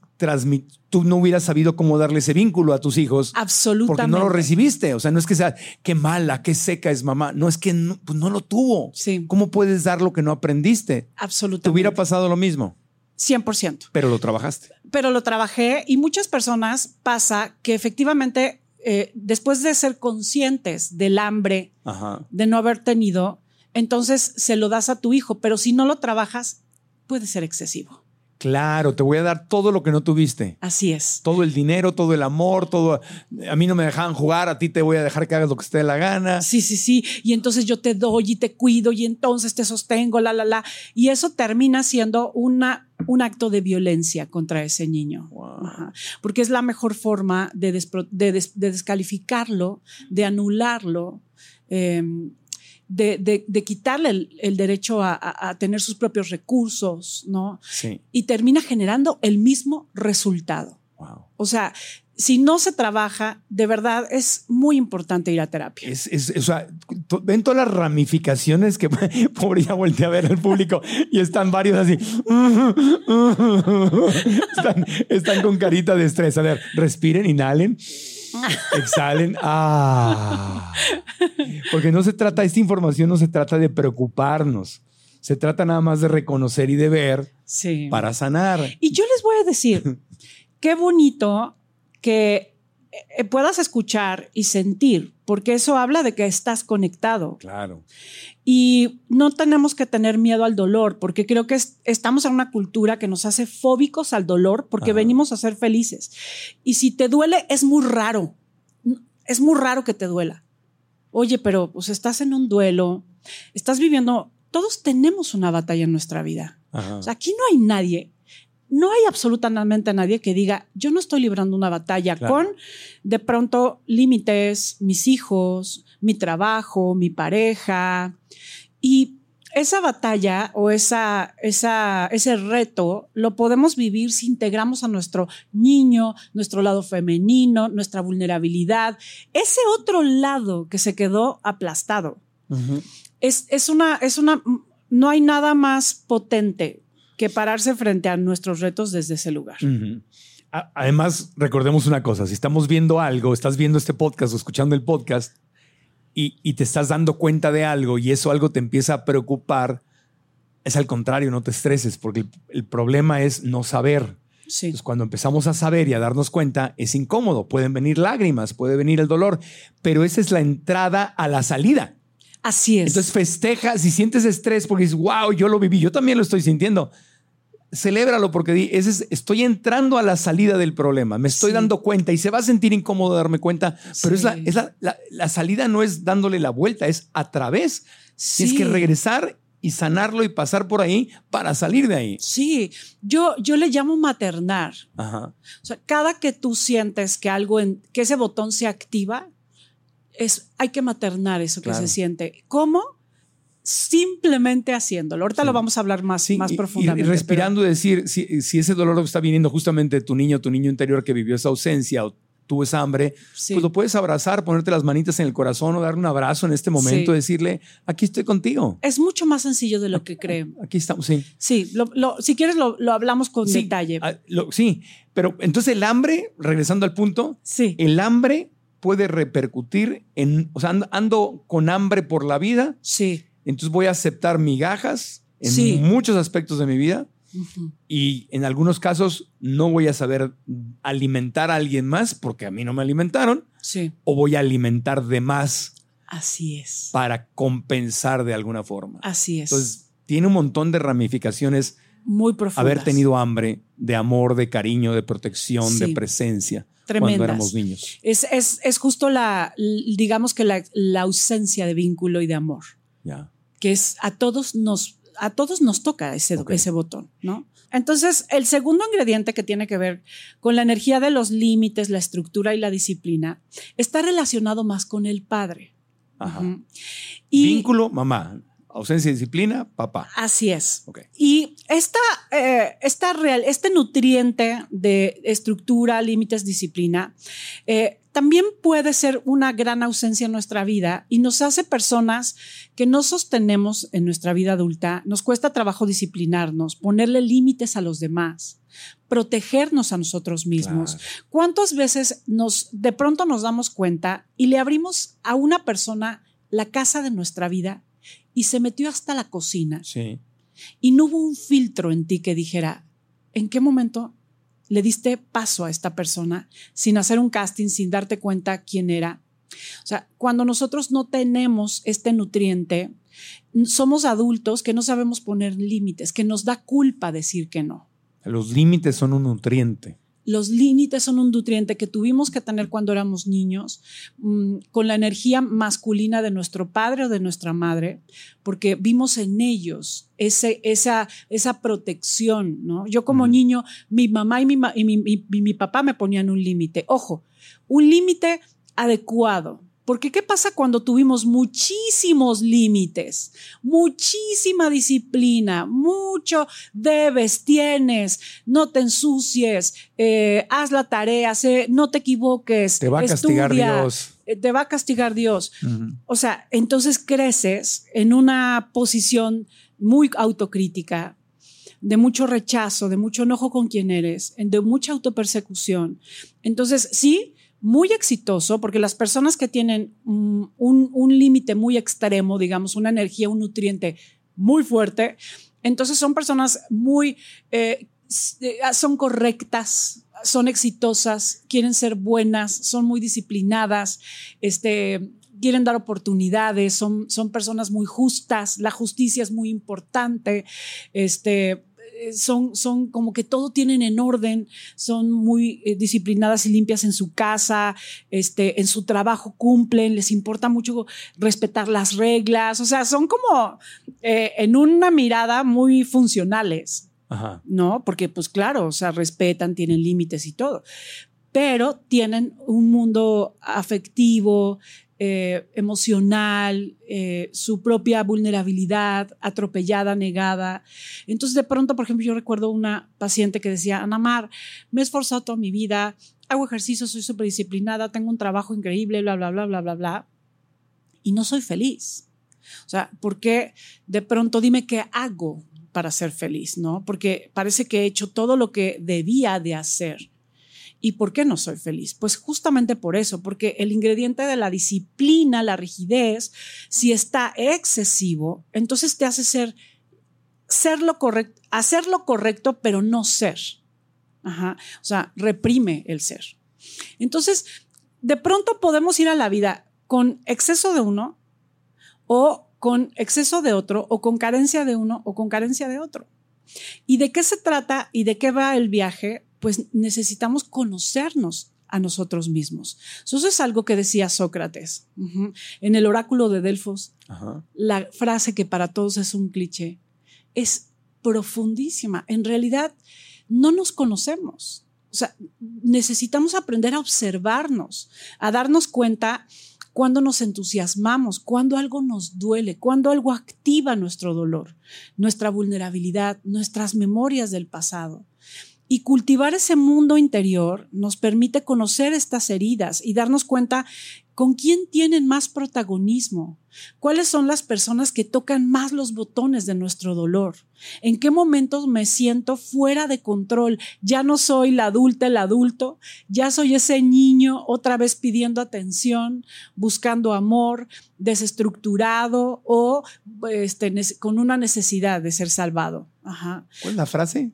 tú no hubieras sabido cómo darle ese vínculo a tus hijos. Absolutamente. Porque no lo recibiste. O sea, no es que sea qué mala, qué seca es mamá. No es que no, pues no lo tuvo. Sí. ¿Cómo puedes dar lo que no aprendiste? Absolutamente. Te hubiera pasado lo mismo. 100%. Pero lo trabajaste. Pero lo trabajé y muchas personas pasa que efectivamente eh, después de ser conscientes del hambre, de no haber tenido, entonces se lo das a tu hijo, pero si no lo trabajas, puede ser excesivo. Claro, te voy a dar todo lo que no tuviste. Así es. Todo el dinero, todo el amor, todo. A mí no me dejaban jugar, a ti te voy a dejar que hagas lo que esté de la gana. Sí, sí, sí. Y entonces yo te doy y te cuido y entonces te sostengo, la, la, la. Y eso termina siendo una, un acto de violencia contra ese niño. Porque es la mejor forma de, de, descalificarlo, de anularlo. Em, de, quitarle el, derecho a, tener sus propios recursos, ¿no? Sí. Y termina generando el mismo resultado. O sea, si no se trabaja, de verdad es muy importante ir a terapia. Es, o sea, ven todas las ramificaciones que, pobre, ya volteé a ver al público y están varios así. están, están con carita de estrés. A ver, respiren, inhalen. Exhalen. Ah. Porque no se trata, esta información no se trata de preocuparnos. Se trata nada más de reconocer y de ver para sanar. Y yo les voy a decir, qué bonito que eh, puedas escuchar y sentir, porque eso habla de que estás conectado. Claro. Y no tenemos que tener miedo al dolor, porque creo que estamos en una cultura que nos hace fóbicos al dolor porque venimos a ser felices. Y si te duele, es muy raro. Es muy raro que te duela. Oye, pero pues estás en un duelo, estás viviendo todos tenemos una batalla en nuestra vida. Ajá. O sea, aquí no hay nadie, no hay absolutamente nadie que diga, yo no estoy librando una batalla Claro. con de pronto límites, mis hijos, mi trabajo, mi pareja. Y esa batalla o esa, esa, ese reto lo podemos vivir si integramos a nuestro niño, nuestro lado femenino, nuestra vulnerabilidad, ese otro lado que se quedó aplastado. Es, es una, es una, no hay nada más potente que pararse frente a nuestros retos desde ese lugar. Además, recordemos una cosa, si estamos viendo algo, estás viendo este podcast o escuchando el podcast y, y te estás dando cuenta de algo y eso algo te empieza a preocupar, es al contrario, no te estreses, porque el, el problema es no saber. Sí. Entonces, cuando empezamos a saber y a darnos cuenta, es incómodo, pueden venir lágrimas, puede venir el dolor, pero esa es la entrada a la salida. Así es. Entonces festeja, si sientes estrés porque dices, wow, yo lo viví, yo también lo estoy sintiendo. Celébralo porque ese es- estoy entrando a la salida del problema, me estoy Sí. dando cuenta y se va a sentir incómodo darme cuenta, pero es, la, es la, la- la salida no es dándole la vuelta, es a través. Tienes que regresar y sanarlo y pasar por ahí para salir de ahí. Sí, yo, yo le llamo maternar. Ajá. O sea, cada que tú sientes que algo, en, que ese botón se activa, es, hay que maternar eso que se siente. ¿Cómo? Simplemente haciéndolo. Ahorita Sí. lo vamos a hablar más, Sí, más y- profundamente. Y, respirando decir, si, si ese dolor está viniendo justamente de tu niño, tu niño interior que vivió esa ausencia o tuvo esa hambre, Sí. pues lo puedes abrazar, ponerte las manitas en el corazón o darle un abrazo en este momento, decirle, aquí estoy contigo. es mucho más sencillo de lo que creen. Aquí estamos, sí. Sí, lo- lo- si quieres lo, lo hablamos con Sí, detalle. ah, sí, pero entonces el hambre, regresando al punto, Sí, el hambre puede repercutir en, o sea, ando, ando con hambre por la vida, sí. Entonces voy a aceptar migajas en Sí. muchos aspectos de mi vida Ujú. y en algunos casos no voy a saber alimentar a alguien más porque a mí no me alimentaron Sí, o voy a alimentar de más así es. para compensar de alguna forma. Así es. Entonces, tiene un montón de ramificaciones Muy profundo. haber tenido hambre de amor, de cariño, de protección, de Sí. presencia Tremendas. cuando éramos niños. Es, es, es justo la, digamos que la, la ausencia de vínculo y de amor, Ya. Que es a todos nos, a todos nos toca ese, ese botón, ¿no? Entonces, el segundo ingrediente que tiene que ver con la energía de los límites, la estructura y la disciplina, está relacionado más con el padre. Ajá. Y Vínculo, mamá. Ausencia de disciplina, papá. así es. Y esta, eh, esta real, este nutriente de estructura, límites, disciplina, eh, también puede ser una gran ausencia en nuestra vida y nos hace personas que no sostenemos en nuestra vida adulta. Nos cuesta trabajo disciplinarnos, ponerle límites a los demás, protegernos a nosotros mismos. Claro. ¿Cuántas veces nos de pronto nos damos cuenta y le abrimos a una persona la casa de nuestra vida y se metió hasta la cocina Sí. y no hubo un filtro en ti que dijera, ¿en qué momento le diste paso a esta persona sin hacer un casting, sin darte cuenta quién era? O sea, cuando nosotros no tenemos este nutriente, somos adultos que no sabemos poner límites, que nos da culpa decir que no. Los límites son un nutriente. Los límites son un nutriente que tuvimos que tener cuando éramos niños, mmm, con la energía masculina de nuestro padre o de nuestra madre, porque vimos en ellos ese, esa, esa protección. ¿no? Yo como niño, mi mamá y mi, ma- y mi- mi- y mi papá me ponían un límite. Ojo, un límite adecuado. Porque ¿qué pasa cuando tuvimos muchísimos límites, muchísima disciplina, mucho debes, tienes, no te ensucies, eh, haz la tarea, sé- no te equivoques, Te va a castigar estudia, Dios. eh, Te va a castigar Dios. O sea, entonces creces en una posición muy autocrítica, de mucho rechazo, de mucho enojo con quien eres, de mucha autopersecución. Entonces, sí, muy exitoso, porque las personas que tienen mm, un, un límite muy extremo, digamos, una energía, un nutriente muy fuerte, entonces son personas muy, eh, eh, son correctas, son exitosas, quieren ser buenas, son muy disciplinadas, este, quieren dar oportunidades, son, son personas muy justas, la justicia es muy importante, este, son, son como que todo tienen en orden, son muy eh, disciplinadas y limpias en su casa, este, en su trabajo cumplen, les importa mucho respetar las reglas, o sea, son como eh, en una mirada muy funcionales, Ajá. ¿no? Porque pues claro, o sea, respetan, tienen límites y todo, pero tienen un mundo afectivo, eh, emocional, eh, su propia vulnerabilidad atropellada, negada. Entonces, de pronto, por ejemplo, yo recuerdo una paciente que decía, Ana Mar, me he esforzado toda mi vida, hago ejercicio, soy súper disciplinada, tengo un trabajo increíble, bla, bla, bla, bla, bla, bla, y no soy feliz. O sea, ¿por qué de pronto dime qué hago para ser feliz, no? Porque parece que he hecho todo lo que debía de hacer ¿Y por qué no soy feliz? Pues justamente por eso, porque el ingrediente de la disciplina, la rigidez, si está excesivo, entonces te hace ser, ser lo correcto, hacer lo correcto, pero no ser. Ajá. O sea, reprime el ser. Entonces, de pronto podemos ir a la vida con exceso de uno o con exceso de otro o con carencia de uno o con carencia de otro. ¿Y de qué se trata y de qué va el viaje? Pues necesitamos conocernos a nosotros mismos. Eso es algo que decía Sócrates uh -huh. en el oráculo de Delfos. La frase que para todos es un cliché es profundísima. En realidad, no nos conocemos. O sea, necesitamos aprender a observarnos, a darnos cuenta cuando nos entusiasmamos, cuando algo nos duele, cuando algo activa nuestro dolor, nuestra vulnerabilidad, nuestras memorias del pasado. Y cultivar ese mundo interior nos permite conocer estas heridas y darnos cuenta con quién tienen más protagonismo, cuáles son las personas que tocan más los botones de nuestro dolor, en qué momentos me siento fuera de control, ya no soy la adulta, el adulto, ya soy ese niño otra vez pidiendo atención, buscando amor, desestructurado o este, con una necesidad de ser salvado. Ajá. ¿Cuál es la frase?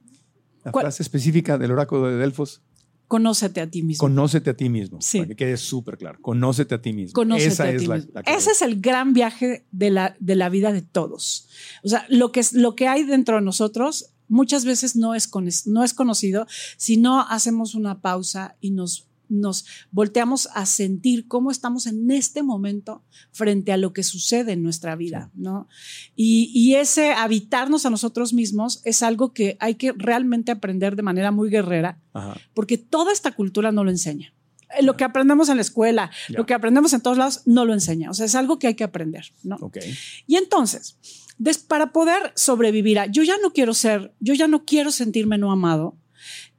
La frase específica del oráculo de Delfos. Conócete a ti mismo. Conócete a ti mismo. Sí. Para que quede súper claro. Conócete a ti mismo. Conócete Esa a es ti la, mismo. la Ese es el gran viaje de la, de la vida de todos. O sea, lo que, es, lo que hay dentro de nosotros muchas veces no es, con, no es conocido si no hacemos una pausa y nos nos volteamos a sentir cómo estamos en este momento frente a lo que sucede en nuestra vida, ¿no? Y, y, ese habitarnos a nosotros mismos es algo que hay que realmente aprender de manera muy guerrera, Ajá. porque toda esta cultura no lo enseña. Lo que aprendemos en la escuela, lo que aprendemos en todos lados, no lo enseña. O sea, es algo que hay que aprender, ¿no? Okay. Y entonces, des, para poder sobrevivir a, yo ya no quiero ser, yo ya no quiero sentirme no amado,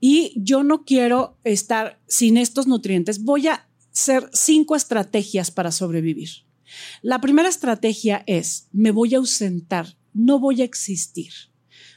y yo no quiero estar sin estos nutrientes. Voy a hacer cinco estrategias para sobrevivir. La primera estrategia es, me voy a ausentar, no voy a existir.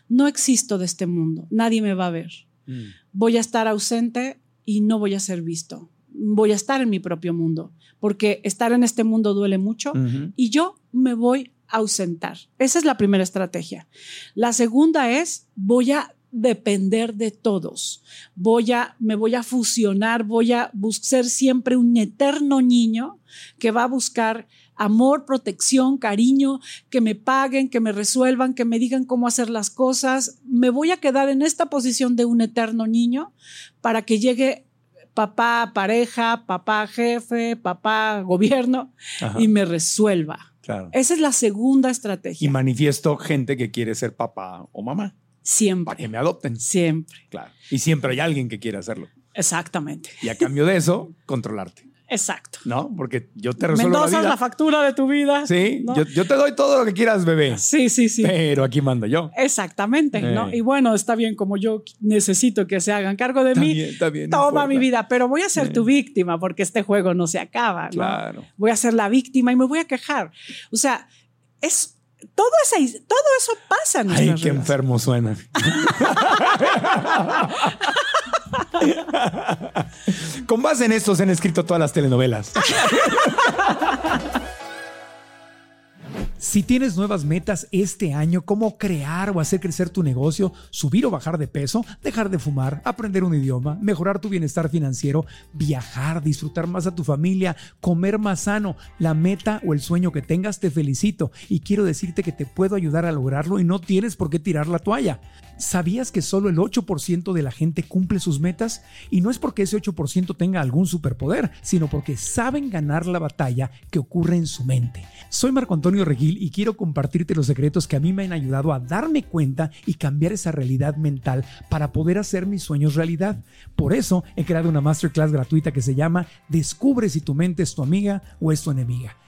No existo de este mundo, nadie me va a ver. Mm. Voy a estar ausente y no voy a ser visto. Voy a estar en mi propio mundo, porque estar en este mundo duele mucho uh -huh. y yo me voy a ausentar. Esa es la primera estrategia. La segunda es, voy a depender de todos. Voy a, me voy a fusionar, voy a ser siempre un eterno niño que va a buscar amor, protección, cariño, que me paguen, que me resuelvan, que me digan cómo hacer las cosas. Me voy a quedar en esta posición de un eterno niño para que llegue papá pareja, papá jefe, papá gobierno Ajá. y me resuelva. Claro. Esa es la segunda estrategia. Y manifiesto gente que quiere ser papá o mamá. Siempre. Para que me adopten. Siempre. Claro. Y siempre hay alguien que quiere hacerlo. Exactamente. Y a cambio de eso, controlarte. Exacto. ¿No? Porque yo te resuelvo Mendoza la vida. la factura de tu vida. Sí, ¿no? yo, yo, te doy todo lo que quieras, bebé. Sí, sí, sí. Pero aquí mando yo. Exactamente, eh. ¿no? Y bueno, está bien, como yo necesito que se hagan cargo de mí, está bien, toma no mi vida, pero voy a ser eh. tu víctima porque este juego no se acaba, ¿no? Claro. Voy a ser la víctima y me voy a quejar. O sea, es todo, ese, todo eso pasa en Ay, qué enfermo suena. Con base en esto se han escrito todas las telenovelas. Si tienes nuevas metas este año, como crear o hacer crecer tu negocio, subir o bajar de peso, dejar de fumar, aprender un idioma, mejorar tu bienestar financiero, viajar, disfrutar más a tu familia, comer más sano, la meta o el sueño que tengas, te felicito y quiero decirte que te puedo ayudar a lograrlo y no tienes por qué tirar la toalla. ¿Sabías que solo el 8% de la gente cumple sus metas? Y no es porque ese 8% tenga algún superpoder, sino porque saben ganar la batalla que ocurre en su mente. Soy Marco Antonio Regil y quiero compartirte los secretos que a mí me han ayudado a darme cuenta y cambiar esa realidad mental para poder hacer mis sueños realidad. Por eso he creado una masterclass gratuita que se llama Descubre si tu mente es tu amiga o es tu enemiga.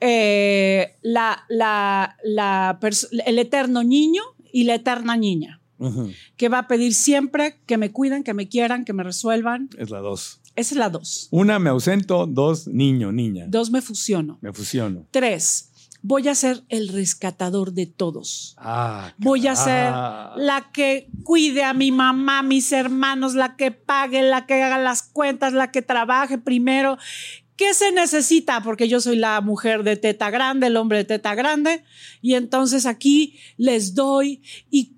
eh, la, la, la el eterno niño y la eterna niña, que va a pedir siempre que me cuiden, que me quieran, que me resuelvan. Es la dos. Esa es la dos. Una, me ausento. Dos, niño, niña. Dos, me fusiono. Me fusiono. Tres, voy a ser el rescatador de todos. Ah, voy a ser la que cuide a mi mamá, mis hermanos, la que pague, la que haga las cuentas, la que trabaje primero, ¿Qué se necesita? Porque yo soy la mujer de teta grande, el hombre de teta grande, y entonces aquí les doy y,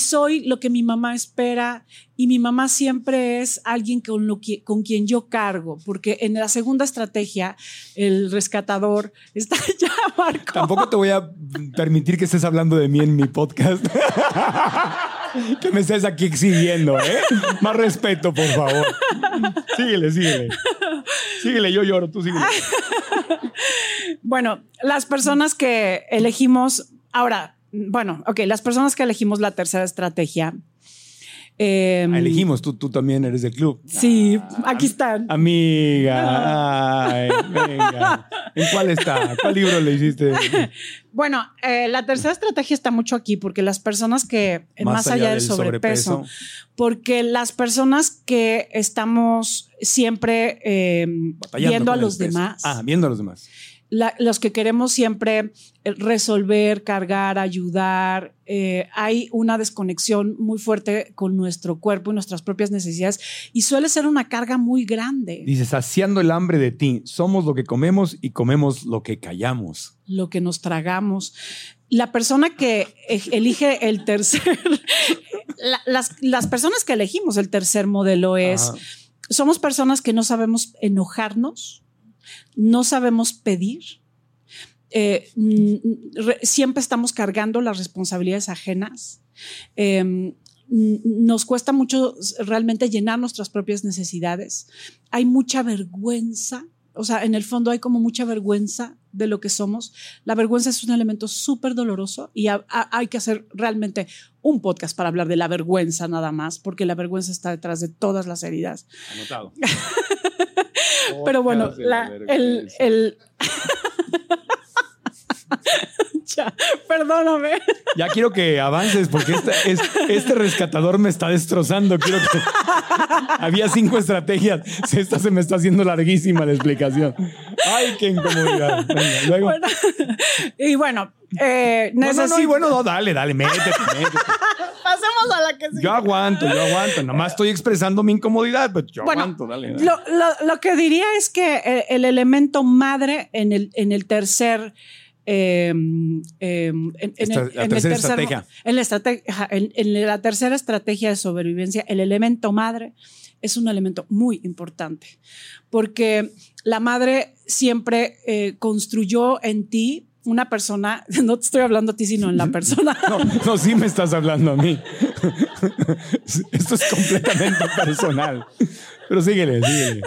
soy lo que mi mamá espera, y mi mamá siempre es alguien con, lo con quien yo cargo, porque en la segunda estrategia, el rescatador está ya, Marco. Tampoco te voy a permitir que estés hablando de mí en mi podcast. que me estés aquí exhibiendo, ¿eh? Más respeto, por favor. Síguele, síguele. Síguele, yo lloro, tú síguele. bueno, las personas que elegimos, ahora, bueno, ok, las personas que elegimos la tercera estrategia. Em, ah, elegimos, tú, tú también eres del club. Sí, aquí están. Amiga, ay, venga. ¿En cuál está? ¿Cuál libro le hiciste? Bueno, eh, la tercera estrategia está mucho aquí porque las personas que, más, allá, del, sobrepeso, porque las personas que estamos siempre eh, viendo a los demás. Ah, viendo a los demás los que queremos siempre eh, resolver, cargar, ayudar, eh, hay una desconexión muy fuerte con nuestro cuerpo y nuestras propias necesidades y suele ser una carga muy grande. Dice, saciando el hambre de ti, somos lo que comemos y comemos lo que callamos. Lo que nos tragamos. La persona que e-, elige el tercer, las, personas que elegimos el tercer modelo es, somos personas que no sabemos enojarnos no sabemos pedir, eh, siempre estamos cargando las responsabilidades ajenas. Em, nos cuesta mucho realmente llenar nuestras propias necesidades. Hay mucha vergüenza, o sea, en el fondo hay como mucha vergüenza de lo que somos. La vergüenza es un elemento súper doloroso y hay que hacer realmente un podcast para hablar de la vergüenza nada más, porque la vergüenza está detrás de todas las heridas. Anotado. Pero bueno, el, el... perdóname. Ya quiero que avances porque este, este, rescatador me está destrozando. Quiero que... Había cinco estrategias. Esta se me está haciendo larguísima la explicación. Ay, qué incomodidad. luego. y bueno, eh, no, no, no, y bueno, no, dale, dale, métete, métete. Pasemos a la que sigue. Yo aguanto, yo aguanto. Nomás estoy expresando mi incomodidad, pero yo aguanto, dale. Lo, lo, lo, que diría es que eh, el elemento madre en el, en el tercer en, la tercera estrategia. En la, en, la tercera estrategia de sobrevivencia, el elemento madre es un elemento muy importante, porque la madre siempre eh, construyó en ti una persona, no te estoy hablando a ti, sino en la persona. No, no sí me estás hablando a mí. Esto es completamente personal. Pero síguele, síguele.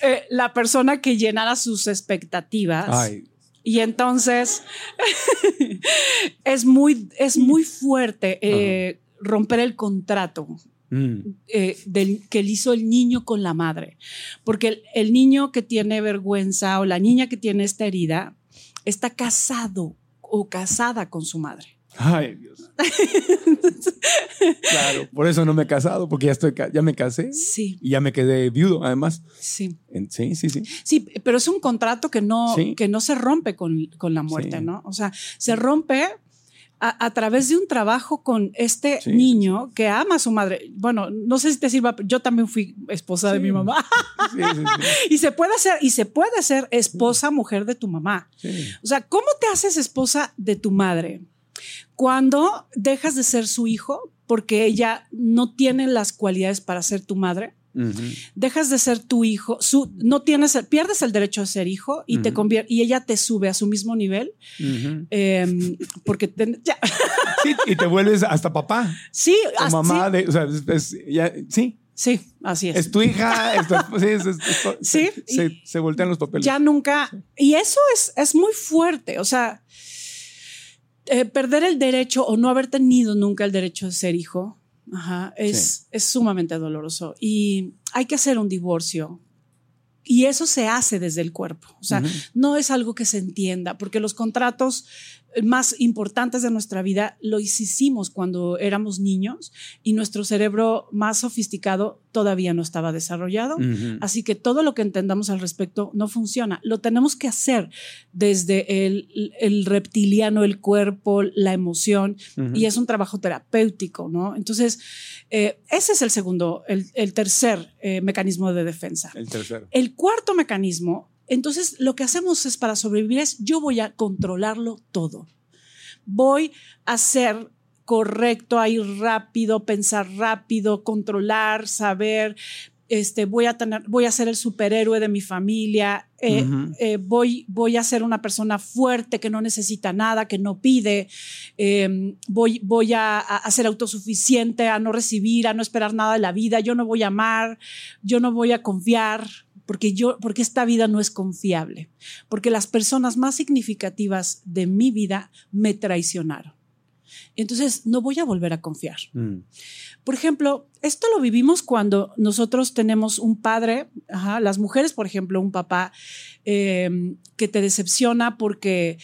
Eh, la persona que llenara sus expectativas. Ay y entonces es, muy, es muy fuerte eh, romper el contrato. Mm. Eh, del, que le hizo el niño con la madre. Porque el, niño que tiene vergüenza o la niña que tiene esta herida está casado o casada con su madre. Ay, Dios. claro, por eso no me he casado, porque ya, estoy, ya me casé. Sí. Y ya me quedé viudo, además. Sí. sí, sí, sí. Sí, pero es un contrato que no, que no se rompe con, la muerte, ¿no? O sea, se rompe a, través de un trabajo con este niño que ama a su madre. Bueno, no sé si te sirva, yo también fui esposa de mi mamá. y se puede hacer, y se puede ser esposa, mujer de tu mamá. O sea, ¿cómo te haces esposa de tu madre? Cuando dejas de ser su hijo porque ella no tiene las cualidades para ser tu madre Dejas de ser tu hijo, su, no tienes, pierdes el derecho a ser hijo y te convierte, y ella te sube a su mismo nivel, em, porque y te vuelves hasta papá. Sí, hasta mamá de, o sea, sí. Sí, así es. Es tu hija, sí, se, voltean los papeles. Ya nunca, y eso es, es muy fuerte, o sea, eh, perder el derecho o no haber tenido nunca el derecho a ser hijo Ajá, es, es sumamente doloroso. Y hay que hacer un divorcio. Y eso se hace desde el cuerpo. O sea, no es algo que se entienda, porque los contratos más importantes de nuestra vida lo hicimos cuando éramos niños y nuestro cerebro más sofisticado todavía no estaba desarrollado. Así que todo lo que entendamos al respecto no funciona. Lo tenemos que hacer desde el, reptiliano, el cuerpo, la emoción, y es un trabajo terapéutico, ¿no? Entonces, eh, ese es el segundo, el, tercer eh, mecanismo de defensa. El tercero. El cuarto mecanismo entonces, lo que hacemos es para sobrevivir es yo voy a controlarlo todo. Voy a ser correcto, a ir rápido, pensar rápido, controlar, saber, este, voy a tener, voy a ser el superhéroe de mi familia, eh, eh, voy, voy a ser una persona fuerte que no necesita nada, que no pide, em, voy, voy a, a, ser autosuficiente, a no recibir, a no esperar nada de la vida, yo no voy a amar, yo no voy a confiar, porque yo, porque esta vida no es confiable, porque las personas más significativas de mi vida me traicionaron. Entonces, no voy a volver a confiar. Mm. Por ejemplo, esto lo vivimos cuando nosotros tenemos un padre, las mujeres, por ejemplo, un papá eh, que te decepciona porque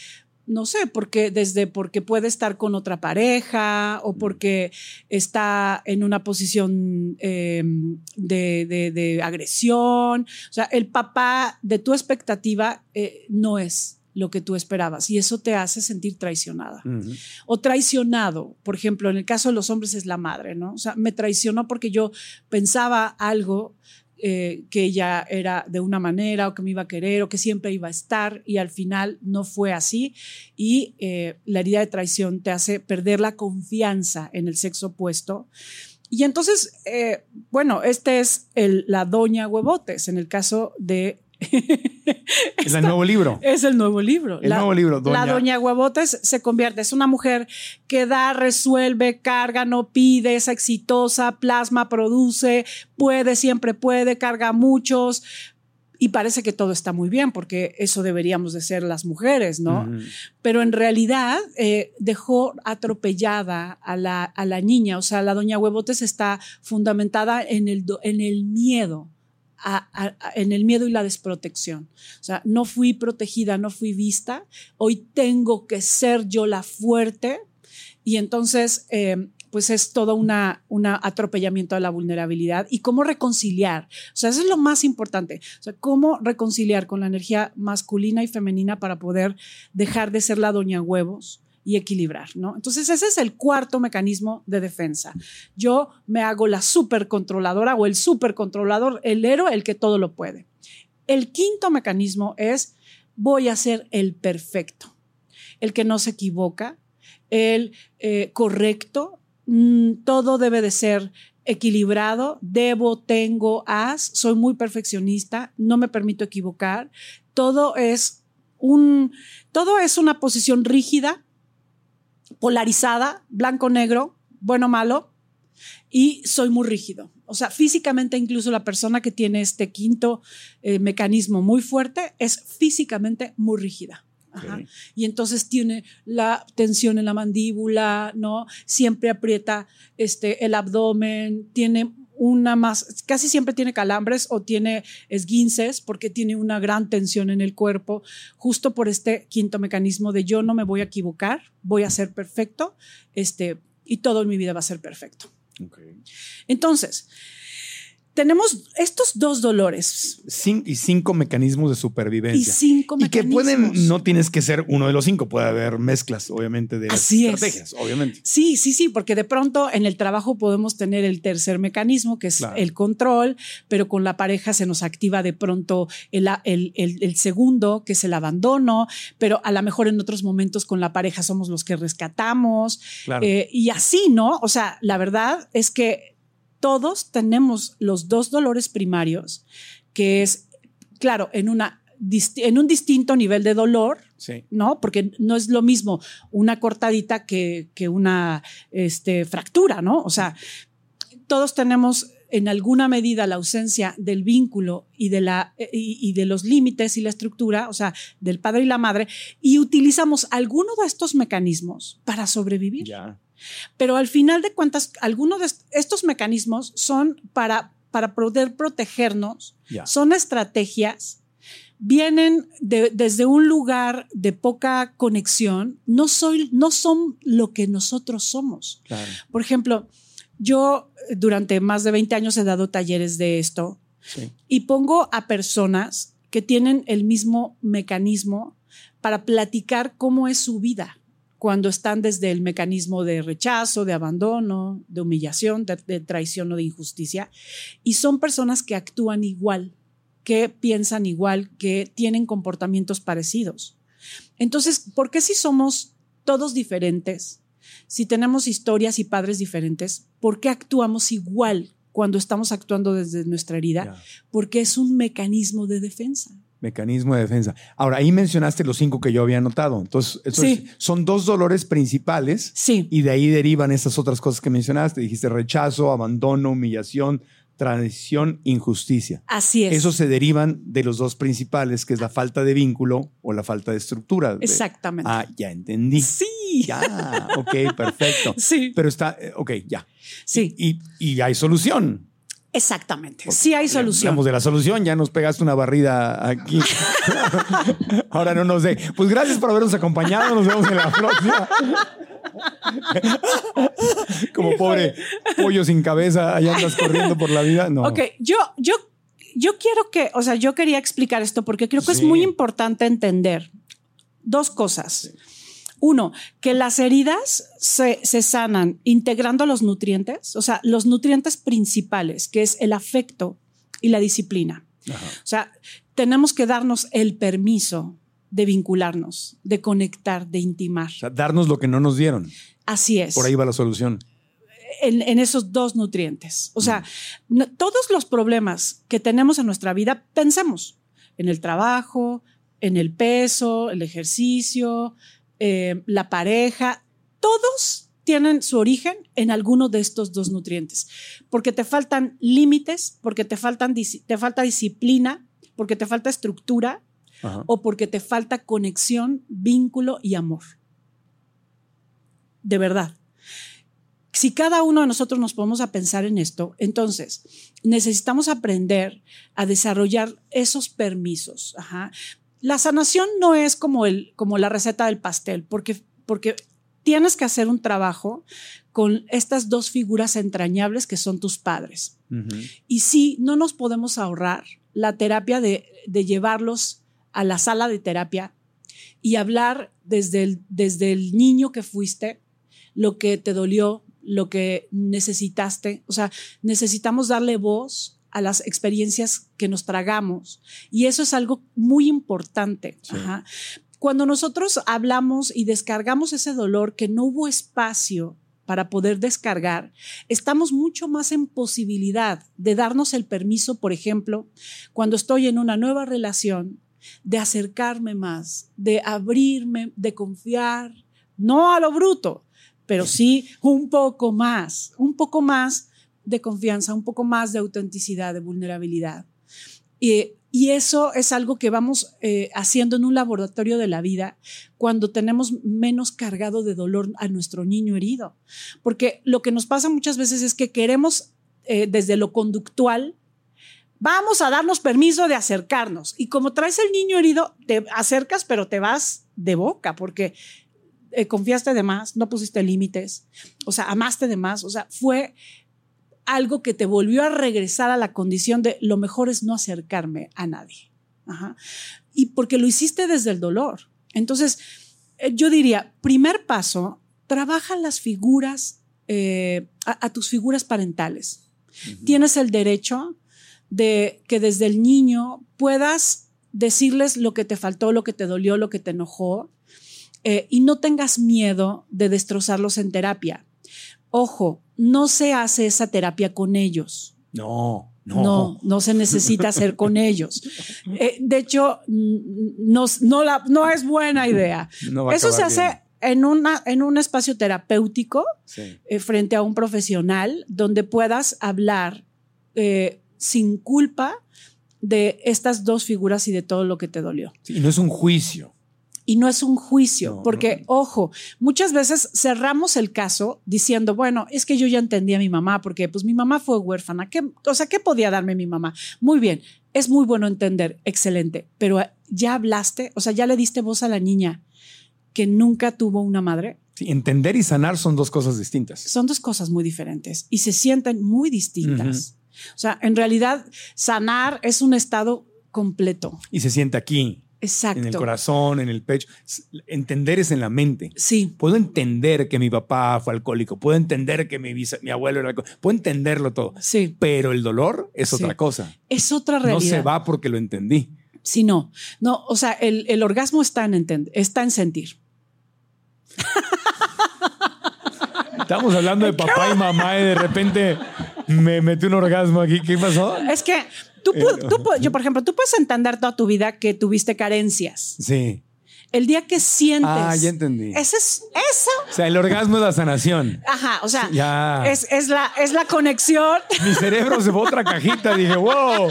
no sé, porque desde porque puede estar con otra pareja o porque está en una posición em, de, agresión. O sea, el papá de tu expectativa eh, no es lo que tú esperabas y eso te hace sentir traicionada. O traicionado, por ejemplo, en el caso de los hombres es la madre, ¿no? O sea, me traicionó porque yo pensaba algo eh, que ella era de una manera o que me iba a querer o que siempre iba a estar y al final no fue así y eh, la herida de traición te hace perder la confianza en el sexo opuesto. Y entonces, eh, bueno, este es el, la doña huevotes en el caso de es el nuevo libro. Es el nuevo libro. El nuevo libro. La doña Huevotes se convierte, es una mujer que da, resuelve, carga, no pide, es exitosa, plasma, produce, puede, siempre puede, carga muchos. Y parece que todo está muy bien, porque eso deberíamos de ser las mujeres, ¿no? Pero en realidad eh, dejó atropellada a la, a la niña. O sea, la doña Huevotes está fundamentada en el, en el miedo en el miedo y la desprotección. O sea, no fui protegida, no fui vista, hoy tengo que ser yo la fuerte y entonces... Eh, pues es todo un atropellamiento de la vulnerabilidad y cómo reconciliar. O sea, eso es lo más importante. O sea, cómo reconciliar con la energía masculina y femenina para poder dejar de ser la doña huevos, y equilibrar, ¿no? Entonces ese es el cuarto mecanismo de defensa. Yo me hago la supercontroladora o el supercontrolador, el héroe, el que todo lo puede. El quinto mecanismo es voy a ser el perfecto, el que no se equivoca, el eh, correcto, mm, todo debe de ser equilibrado, debo, tengo, haz, soy muy perfeccionista, no me permito equivocar, todo es un, todo es una posición rígida polarizada, blanco-negro, bueno-malo, y soy muy rígido. O sea, físicamente incluso la persona que tiene este quinto eh, mecanismo muy fuerte es físicamente muy rígida. Y entonces tiene la tensión en la mandíbula, ¿no? Siempre aprieta este, el abdomen, tiene una más, casi siempre tiene calambres o tiene esguinces porque tiene una gran tensión en el cuerpo, justo por este quinto mecanismo de yo no me voy a equivocar, voy a ser perfecto, este, y todo en mi vida va a ser perfecto. Entonces, tenemos estos dos dolores. y cinco mecanismos de supervivencia. Y cinco mecanismos. Y que pueden, no tienes que ser uno de los cinco, puede haber mezclas, obviamente, de Así estrategias, obviamente. Sí, sí, sí, porque de pronto en el trabajo podemos tener el tercer mecanismo, que es el control, pero con la pareja se nos activa de pronto el, el, segundo, que es el abandono, pero a lo mejor en otros momentos con la pareja somos los que rescatamos. Eh, y así, ¿no? O sea, la verdad es que todos tenemos los dos dolores primarios, que es, claro, en, una, en un distinto nivel de dolor, ¿no? Porque no es lo mismo una cortadita que, que una este, fractura, ¿no? O sea, todos tenemos en alguna medida la ausencia del vínculo y de, la, y, de los límites y la estructura, o sea, del padre y la madre, y utilizamos alguno de estos mecanismos para sobrevivir. Ya. Pero al final de cuentas, algunos de estos mecanismos son para, para poder protegernos, son estrategias, vienen desde un lugar de poca conexión, no, soy, no son lo que nosotros somos. Por ejemplo, yo durante más de 20 años he dado talleres de esto y pongo a personas que tienen el mismo mecanismo para platicar cómo es su vida cuando están desde el mecanismo de rechazo, de abandono, de humillación, de, traición o de injusticia, y son personas que actúan igual, que piensan igual, que tienen comportamientos parecidos. Entonces, ¿por qué si somos todos diferentes, si tenemos historias y padres diferentes, por qué actuamos igual cuando estamos actuando desde nuestra herida? Porque es un mecanismo de defensa mecanismo de defensa. Ahora, ahí mencionaste los cinco que yo había notado. Entonces, son dos dolores principales. Sí. Y de ahí derivan estas otras cosas que mencionaste. Dijiste rechazo, abandono, humillación, transición, injusticia. Así es. Esos se derivan de los dos principales, que es la falta de vínculo o la falta de estructura. Exactamente. Ah, ya entendí. Sí. Ya, ok, perfecto. Sí. Pero está, eh, ok, ya. Sí. Y, y hay solución. Exactamente. Sí hay solución. Hablamos de la solución, ya nos pegaste una barrida aquí. Ahora no nos dé. Pues gracias por habernos acompañado. Nos vemos en la próxima. Como pobre pollo sin cabeza, allá andas corriendo por la vida. No. Ok, yo, yo, yo quiero que, o sea, yo quería explicar esto porque creo que es muy importante entender dos cosas. Uno, que las heridas se, sanan integrando los nutrientes, o sea, los nutrientes principales, que es el afecto y la disciplina. O sea, tenemos que darnos el permiso de vincularnos, de conectar, de intimar. O sea, darnos lo que no nos dieron. Así es. Por ahí va la solución. En, esos dos nutrientes. O sea, mm. todos los problemas que tenemos en nuestra vida, pensemos en el trabajo, en el peso, el ejercicio, eh, la pareja, todos tienen su origen en alguno de estos dos nutrientes, porque te faltan límites, porque te, faltan, te falta disciplina, porque te falta estructura o porque te falta conexión, vínculo y amor. De verdad. Si cada uno de nosotros nos ponemos a pensar en esto, entonces necesitamos aprender a desarrollar esos permisos. Ajá. La sanación no es como, el, como la receta del pastel, porque, porque tienes que hacer un trabajo con estas dos figuras entrañables que son tus padres. Y sí, no nos podemos ahorrar la terapia de, de, llevarlos a la sala de terapia y hablar desde el, desde el niño que fuiste, lo que te dolió, lo que necesitaste. O sea, necesitamos darle voz a las experiencias que nos tragamos. Y eso es algo muy importante. Cuando nosotros hablamos y descargamos ese dolor que no hubo espacio para poder descargar, estamos mucho más en posibilidad de darnos el permiso, por ejemplo, cuando estoy en una nueva relación, de acercarme más, de abrirme, de confiar, no a lo bruto, pero sí un poco más, un poco más de confianza, un poco más de autenticidad, de vulnerabilidad. Y, eso es algo que vamos eh, haciendo en un laboratorio de la vida cuando tenemos menos cargado de dolor a nuestro niño herido. Porque lo que nos pasa muchas veces es que queremos eh, desde lo conductual, vamos a darnos permiso de acercarnos. Y como traes el niño herido, te acercas, pero te vas de boca porque eh, confiaste de más, no pusiste límites, o sea, amaste de más, o sea, fue algo que te volvió a regresar a la condición de lo mejor es no acercarme a nadie. Y porque lo hiciste desde el dolor. Entonces, eh, yo diría, primer paso, trabaja las figuras, eh, a, tus figuras parentales. Tienes el derecho de que desde el niño puedas decirles lo que te faltó, lo que te dolió, lo que te enojó, eh, y no tengas miedo de destrozarlos en terapia. Ojo, no se hace esa terapia con ellos. No. No. no, no se necesita hacer con ellos. Eh, de hecho, no, no, la, no es buena idea. Eso se hace en, una, en un espacio terapéutico eh, frente a un profesional donde puedas hablar eh, sin culpa de estas dos figuras y de todo lo que te dolió. y no es un juicio y no es un juicio, porque, ojo, muchas veces cerramos el caso diciendo, bueno, es que yo ya entendí a mi mamá, porque pues mi mamá fue huérfana, ¿qué, o sea, ¿qué podía darme mi mamá? Muy bien, es muy bueno entender, excelente, pero eh, ya hablaste, o sea, ya le diste voz a la niña que nunca tuvo una madre. Sí, entender y sanar son dos cosas distintas. Son dos cosas muy diferentes y se sienten muy distintas. O sea, en realidad, sanar es un estado completo. Y se siente aquí, Exacto. En el corazón, en el pecho. Entender es en la mente. Sí. Puedo entender que mi papá fue alcohólico, puedo entender que mi, mi abuelo era alcohólico, puedo entenderlo todo. Sí. Pero el dolor es otra cosa. Es otra realidad. No se va porque lo entendí. Sí, no. No, o sea, el, el orgasmo está en, entender, está en sentir. Estamos hablando de papá y mamá y de repente me metí un orgasmo aquí. ¿Qué pasó? Es que Tú, tú, yo, por ejemplo, tú puedes entender toda tu vida que tuviste carencias. Sí. El día que sientes. Ah, ya entendí. Ese es eso. O sea, el orgasmo es la sanación. Ajá, o sea, ya. Es, es, la, es la conexión. Mi cerebro se fue otra cajita. Dije, wow,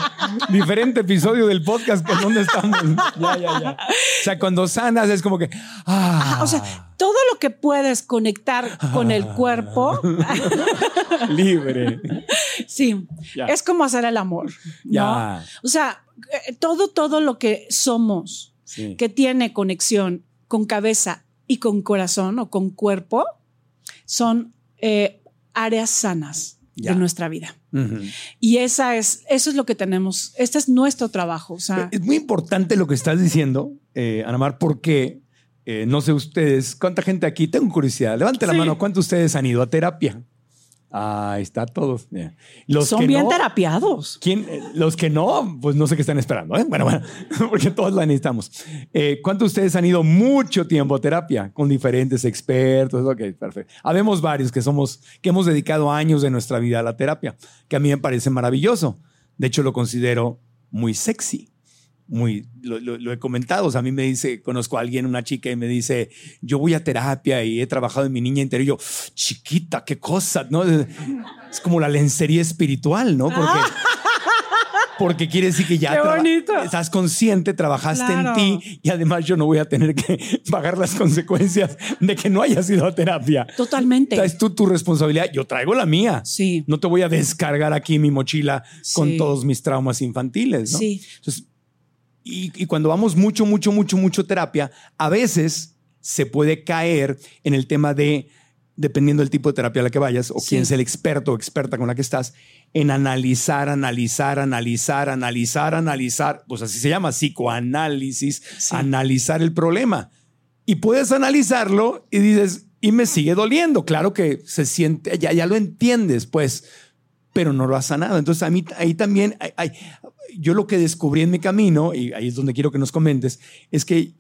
diferente episodio del podcast. ¿Con dónde estamos? Ya, ya, ya. O sea, cuando sanas es como que. Ah. o sea, todo lo que puedes conectar con el cuerpo. Libre. Sí, es como hacer el amor. Ya. O sea, eh, todo, todo lo que somos que tiene conexión con cabeza y con corazón o con cuerpo, son eh, áreas sanas de nuestra vida. Y esa es, eso es lo que tenemos, este es nuestro trabajo. es muy importante lo que estás diciendo, eh, Anamar, porque eh, no sé ustedes, ¿cuánta gente aquí? Tengo curiosidad, levante la mano, ¿cuántos de ustedes han ido a terapia? Ah, está todos. Los Son bien terapiados. ¿quién, eh, los que no, pues no sé qué están esperando. ¿eh? Bueno, bueno, porque todos la necesitamos. Eh, ¿Cuántos de ustedes han ido mucho tiempo a terapia con diferentes expertos? Ok, perfecto. Habemos varios que somos, que hemos dedicado años de nuestra vida a la terapia, que a mí me parece maravilloso. De hecho, lo considero muy sexy muy, lo, he comentado, o sea, a mí me dice, conozco a alguien, una chica, y me dice, yo voy a terapia y he trabajado en mi niña interior. Y yo, chiquita, qué cosa, ¿no? Es como la lencería espiritual, ¿no? Porque, porque quiere decir que ya estás consciente, trabajaste en ti y además yo no voy a tener que pagar las consecuencias de que no hayas ido a terapia. Totalmente. es tú tu responsabilidad, yo traigo la mía. Sí. No te voy a descargar aquí mi mochila con todos mis traumas infantiles, ¿no? Sí. Entonces, y, cuando vamos mucho, mucho, mucho, mucho terapia, a veces se puede caer en el tema de, dependiendo del tipo de terapia a la que vayas o quién es el experto o experta con la que estás, en analizar, analizar, analizar, analizar, analizar, pues así se llama, psicoanálisis, analizar el problema. Y puedes analizarlo y dices, y me sigue doliendo. Claro que se siente, ya, ya lo entiendes, pues, pero no lo has sanado. Entonces, a mí ahí también hay, yo lo que descubrí en mi camino, y ahí es donde quiero que nos comentes, es que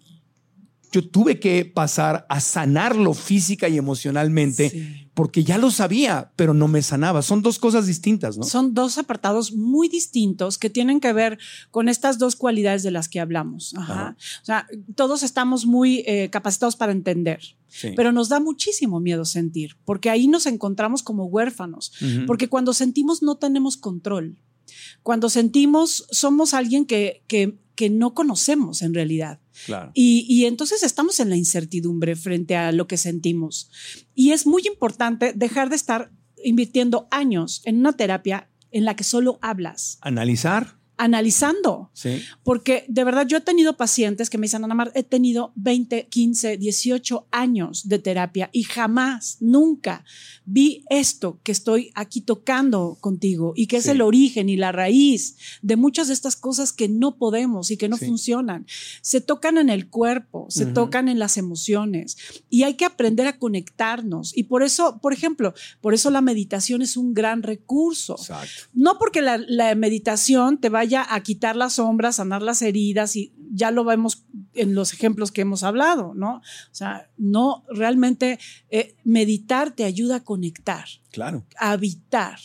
yo tuve que pasar a sanarlo física y emocionalmente porque ya lo sabía, pero no me sanaba. Son dos cosas distintas, ¿no? Son dos apartados muy distintos que tienen que ver con estas dos cualidades de las que hablamos. Ajá. O sea, todos estamos muy eh, capacitados para entender, pero nos da muchísimo miedo sentir, porque ahí nos encontramos como huérfanos, porque cuando sentimos no tenemos control. Cuando sentimos, somos alguien que, que, no conocemos en realidad. Y, entonces estamos en la incertidumbre frente a lo que sentimos. Y es muy importante dejar de estar invirtiendo años en una terapia en la que solo hablas. Analizar. Analizando. Sí. Porque de verdad yo he tenido pacientes que me dicen, Ana Mar, he tenido 20, 15, 18 años de terapia y jamás, nunca vi esto que estoy aquí tocando contigo y que es Sí. el origen y la raíz de muchas de estas cosas que no podemos y que no Sí. funcionan. Se tocan en el cuerpo, se Ujú. tocan en las emociones y hay que aprender a conectarnos. Y por eso, por ejemplo, por eso la meditación es un gran recurso. Exacto. No porque la, la meditación te vaya a quitar las sombras, sanar las heridas y ya lo vemos en los ejemplos que hemos hablado, ¿no? O sea, no, realmente eh, meditar te ayuda a conectar, Claro. a habitar.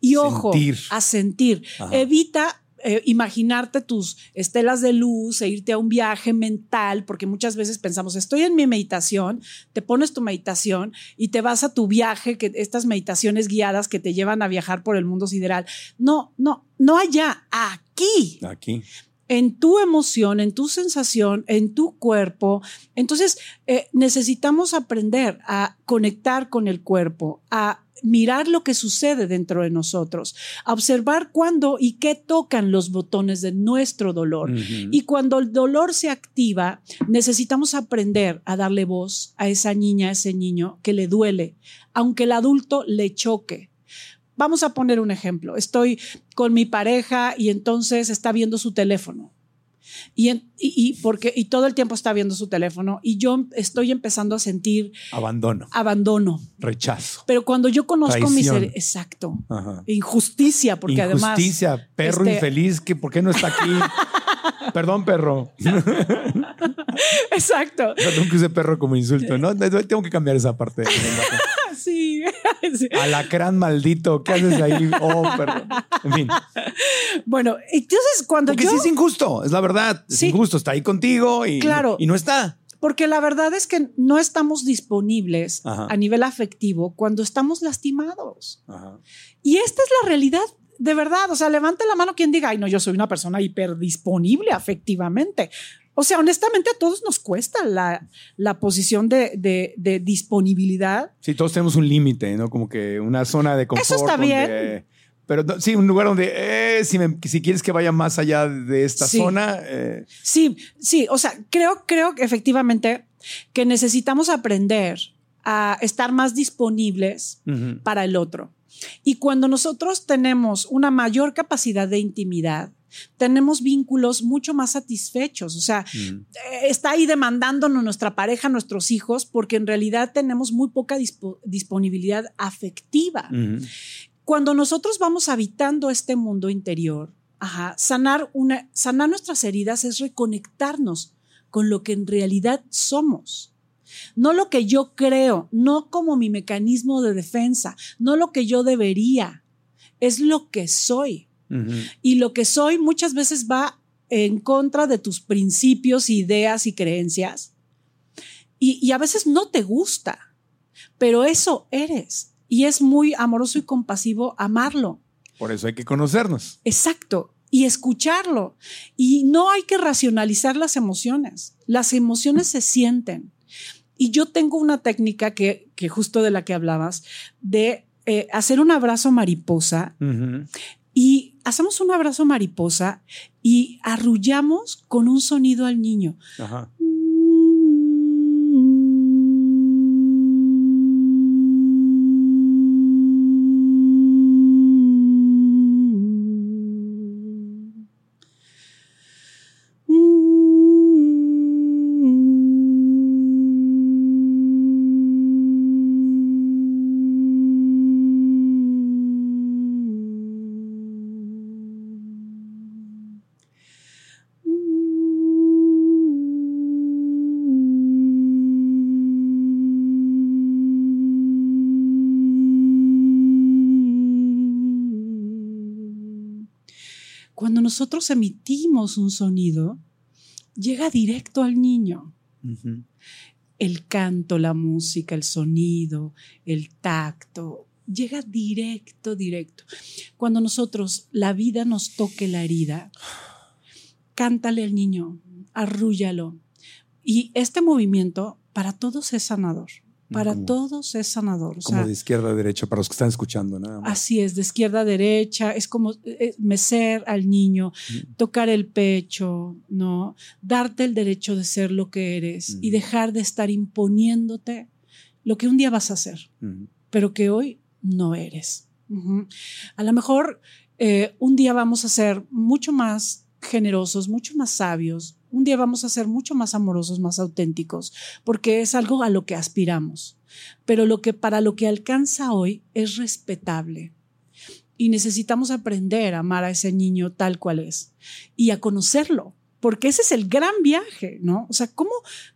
Y ojo, a sentir. Ajá. Evita eh, imaginarte tus estelas de luz e irte a un viaje mental, porque muchas veces pensamos, estoy en mi meditación, te pones tu meditación y te vas a tu viaje, que estas meditaciones guiadas que te llevan a viajar por el mundo sideral. No, no, no allá, aquí Aquí. En tu emoción, en tu sensación, en tu cuerpo. Entonces, eh, necesitamos aprender a conectar con el cuerpo, a mirar lo que sucede dentro de nosotros, a observar cuándo y qué tocan los botones de nuestro dolor. Y cuando el dolor se activa, necesitamos aprender a darle voz a esa niña, a ese niño que le duele, aunque el adulto le choque. Vamos a poner un ejemplo. Estoy con mi pareja y entonces está viendo su teléfono. Y, en- y- y porque, y todo el tiempo está viendo su teléfono y yo estoy empezando a sentir Abandono. abandono. Rechazo. Pero cuando yo conozco mi ser, exacto, Ajá. injusticia, porque además... Injusticia, perro este- infeliz, que ¿por qué no está aquí? Perdón, perro. Exacto. Perdón que use perro como insulto. No, tengo que cambiar esa parte. Sí. Alacrán maldito, ¿qué haces ahí? Oh, perro. En fin. Bueno, entonces cuando Porque yo... sí es injusto, es la verdad. Es Sí. injusto, está ahí contigo y, Claro. y no está. Porque la verdad es que no estamos disponibles Ajá. a nivel afectivo cuando estamos lastimados. Ajá. Y esta es la realidad de verdad. O sea, levante la mano quien diga, ay, no, yo soy una persona hiperdisponible afectivamente. O sea, honestamente a todos nos cuesta la, la posición de, de- de disponibilidad. Sí, todos tenemos un límite, ¿no? Como que una zona de confort. Eso está donde- bien. Pero no- sí, un lugar donde eh, si, me- si quieres que vaya más allá de esta Sí. zona, eh, Sí, sí, o sea, creo, creo que efectivamente que necesitamos aprender a estar más disponibles ujú, para el otro. Y cuando nosotros tenemos una mayor capacidad de intimidad, tenemos vínculos mucho más satisfechos. O sea, eh, está ahí demandándonos nuestra pareja, nuestros hijos, porque en realidad tenemos muy poca dispo- disponibilidad afectiva. Ujú. Cuando nosotros vamos habitando este mundo interior, ajá, sanar, una, sanar nuestras heridas es reconectarnos con lo que en realidad somos. No lo que yo creo, no como mi mecanismo de defensa, no lo que yo debería, es lo que soy. Y lo que soy muchas veces va en contra de tus principios, ideas y creencias. Y, y a veces no te gusta, pero eso eres. Y es muy amoroso y compasivo amarlo. Por eso hay que conocernos. Exacto. Y escucharlo. Y no hay que racionalizar las emociones. Las emociones se sienten. Y yo tengo una técnica que, que justo de la que hablabas, de eh, hacer un abrazo mariposa y hacemos un abrazo mariposa y arrullamos con un sonido al niño. Ajá. Nosotros emitimos un sonido, llega directo al niño. El canto, la música, el sonido, el tacto, llega directo, directo. Cuando nosotros, la vida nos toque la herida, cántale al niño, arrúllalo. Y este movimiento para todos es sanador. Para Como- todos es sanador. o Como de izquierda a derecha, para los que están escuchando, nada más. Así es, de izquierda a derecha, es como eh, mecer al niño, tocar el pecho, ¿no? Darte el derecho de ser lo que eres y Ujú. dejar de estar imponiéndote lo que un día vas a hacer, Ujú. pero que hoy no eres. A lo mejor eh, un día vamos a ser mucho más generosos, mucho más sabios, un día vamos a ser mucho más amorosos, más auténticos, porque es algo a lo que aspiramos. Pero lo que para lo que alcanza hoy es respetable. Y necesitamos aprender a amar a ese niño tal cual es y a conocerlo, porque ese es el gran viaje, ¿no? O sea, ¿cómo,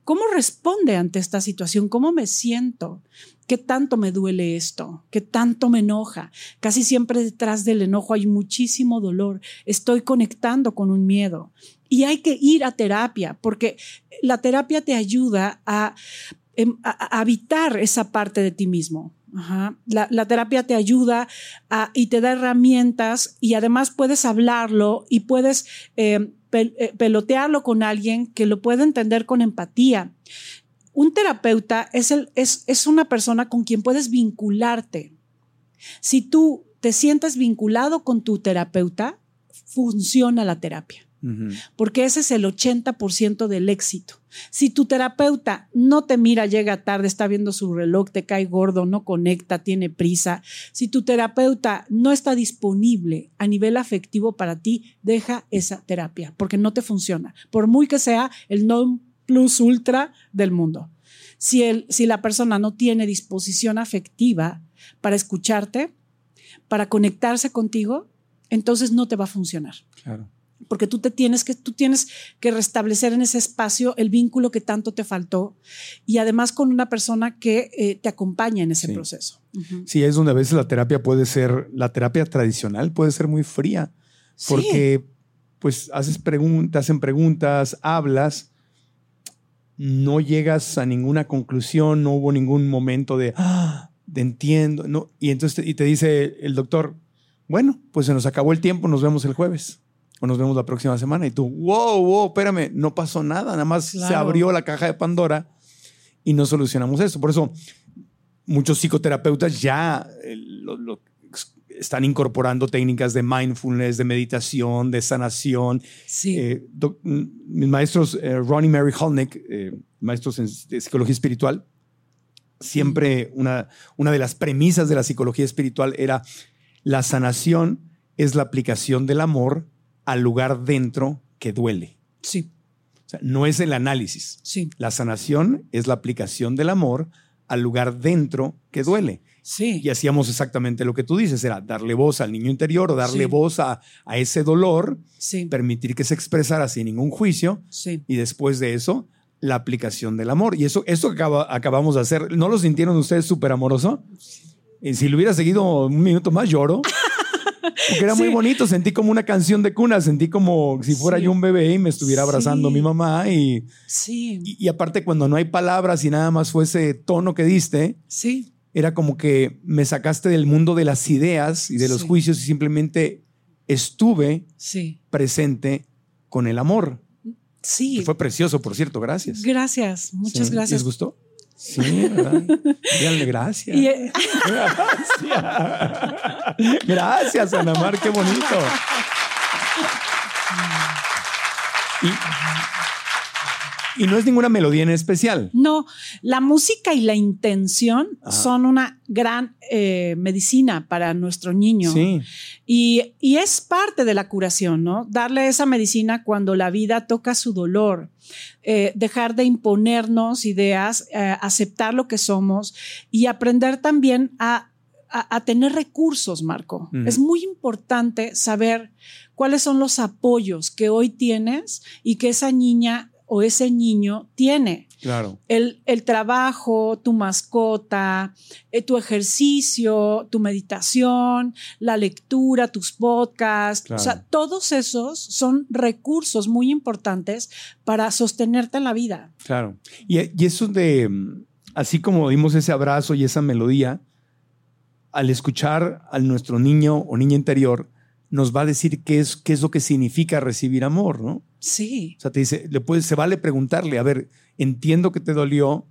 cómo responde ante esta situación? ¿Cómo me siento? ¿Qué tanto me duele esto? ¿Qué tanto me enoja? Casi siempre detrás del enojo hay muchísimo dolor. Estoy conectando con un miedo. Y hay que ir a terapia, porque la terapia te ayuda a, em, habitar esa parte de ti mismo. La, terapia te ayuda y te da herramientas y además puedes hablarlo y puedes eh, eh, pelotearlo con alguien que lo pueda entender con empatía. Un terapeuta es, el, es, es una persona con quien puedes vincularte. Si tú te sientes vinculado con tu terapeuta, funciona la terapia porque ese es el 80% del éxito. Si tu terapeuta no te mira, llega tarde, está viendo su reloj, te cae gordo, no conecta, tiene prisa, si tu terapeuta no está disponible a nivel afectivo para ti, deja esa terapia, porque no te funciona, por muy que sea el non plus ultra del mundo. Si, el, si la persona no tiene disposición afectiva para escucharte, para conectarse contigo, entonces no te va a funcionar Claro. porque tú te tienes que tú tienes que restablecer en ese espacio el vínculo que tanto te faltó y además con una persona que eh, te acompaña en ese Sí. proceso. Ujú. Sí, es donde a veces la terapia puede ser, la terapia tradicional puede ser muy fría, Sí. porque pues haces preguntas, hacen preguntas, hablas, no llegas a ninguna conclusión, no hubo ningún momento de, ah, entiendo, no, y entonces te, y te dice el doctor, bueno, pues se nos acabó el tiempo, nos vemos el jueves. O nos vemos la próxima semana y tú, wow, wow, espérame, no pasó nada, nada más se abrió la caja de Pandora y no solucionamos eso. Por eso muchos psicoterapeutas ya eh, lo- lo- están incorporando técnicas de mindfulness, de meditación, de sanación. Sí. Eh, doc- mis maestros, eh, Ronnie Mary Holnick, eh, maestros en, de psicología espiritual, siempre una, una de las premisas de la psicología espiritual era la sanación es la aplicación del amor al lugar dentro que duele. sí, O sea, no es el análisis. sí, La sanación es la aplicación del amor al lugar dentro que duele. Sí. Y hacíamos exactamente lo que tú dices, era darle voz al niño interior o darle Sí. voz a, a ese dolor, Sí, permitir que se expresara sin ningún juicio sí. y después de eso, la aplicación del amor. Y eso, eso que acaba- acabamos de hacer, ¿no lo sintieron ustedes súper amoroso? Y si lo hubiera seguido un minuto más, lloro. Porque era muy bonito, sentí como una canción de cuna, sentí como si fuera yo un bebé y me estuviera abrazando mi mamá. Y, Sí, y, y aparte, cuando no hay palabras y nada más fue ese tono que diste, sí, era como que me sacaste del mundo de las ideas y de los Sí. juicios y simplemente estuve sí, presente con el amor. sí. Que fue precioso, por cierto, gracias. Gracias, muchas Sí, gracias. ¿Les gustó? Sí, ¿verdad? Díganle gracias. Y, eh, Gracias. Gracias, Ana Mar, qué bonito. Y, y no es ninguna melodía en especial. No, la música y la intención Ajá. son una gran eh, medicina para nuestro niño. Sí, Y, y es parte de la curación, ¿no? Darle esa medicina cuando la vida toca su dolor, eh, dejar de imponernos ideas, eh, aceptar lo que somos y aprender también a, a- a tener recursos, Marco. Es muy importante saber cuáles son los apoyos que hoy tienes y que esa niña o ese niño tiene claro. el, el trabajo, tu mascota, eh, tu ejercicio, tu meditación, la lectura, tus podcasts. Claro. O sea, todos esos son recursos muy importantes para sostenerte en la vida. Claro. Y, y eso de, así como dimos ese abrazo y esa melodía, al escuchar a nuestro niño o niña interior, nos va a decir qué es, qué es lo que significa recibir amor, ¿no? Sí, O sea, te dice, le puedes, se vale preguntarle, a ver, entiendo que te dolió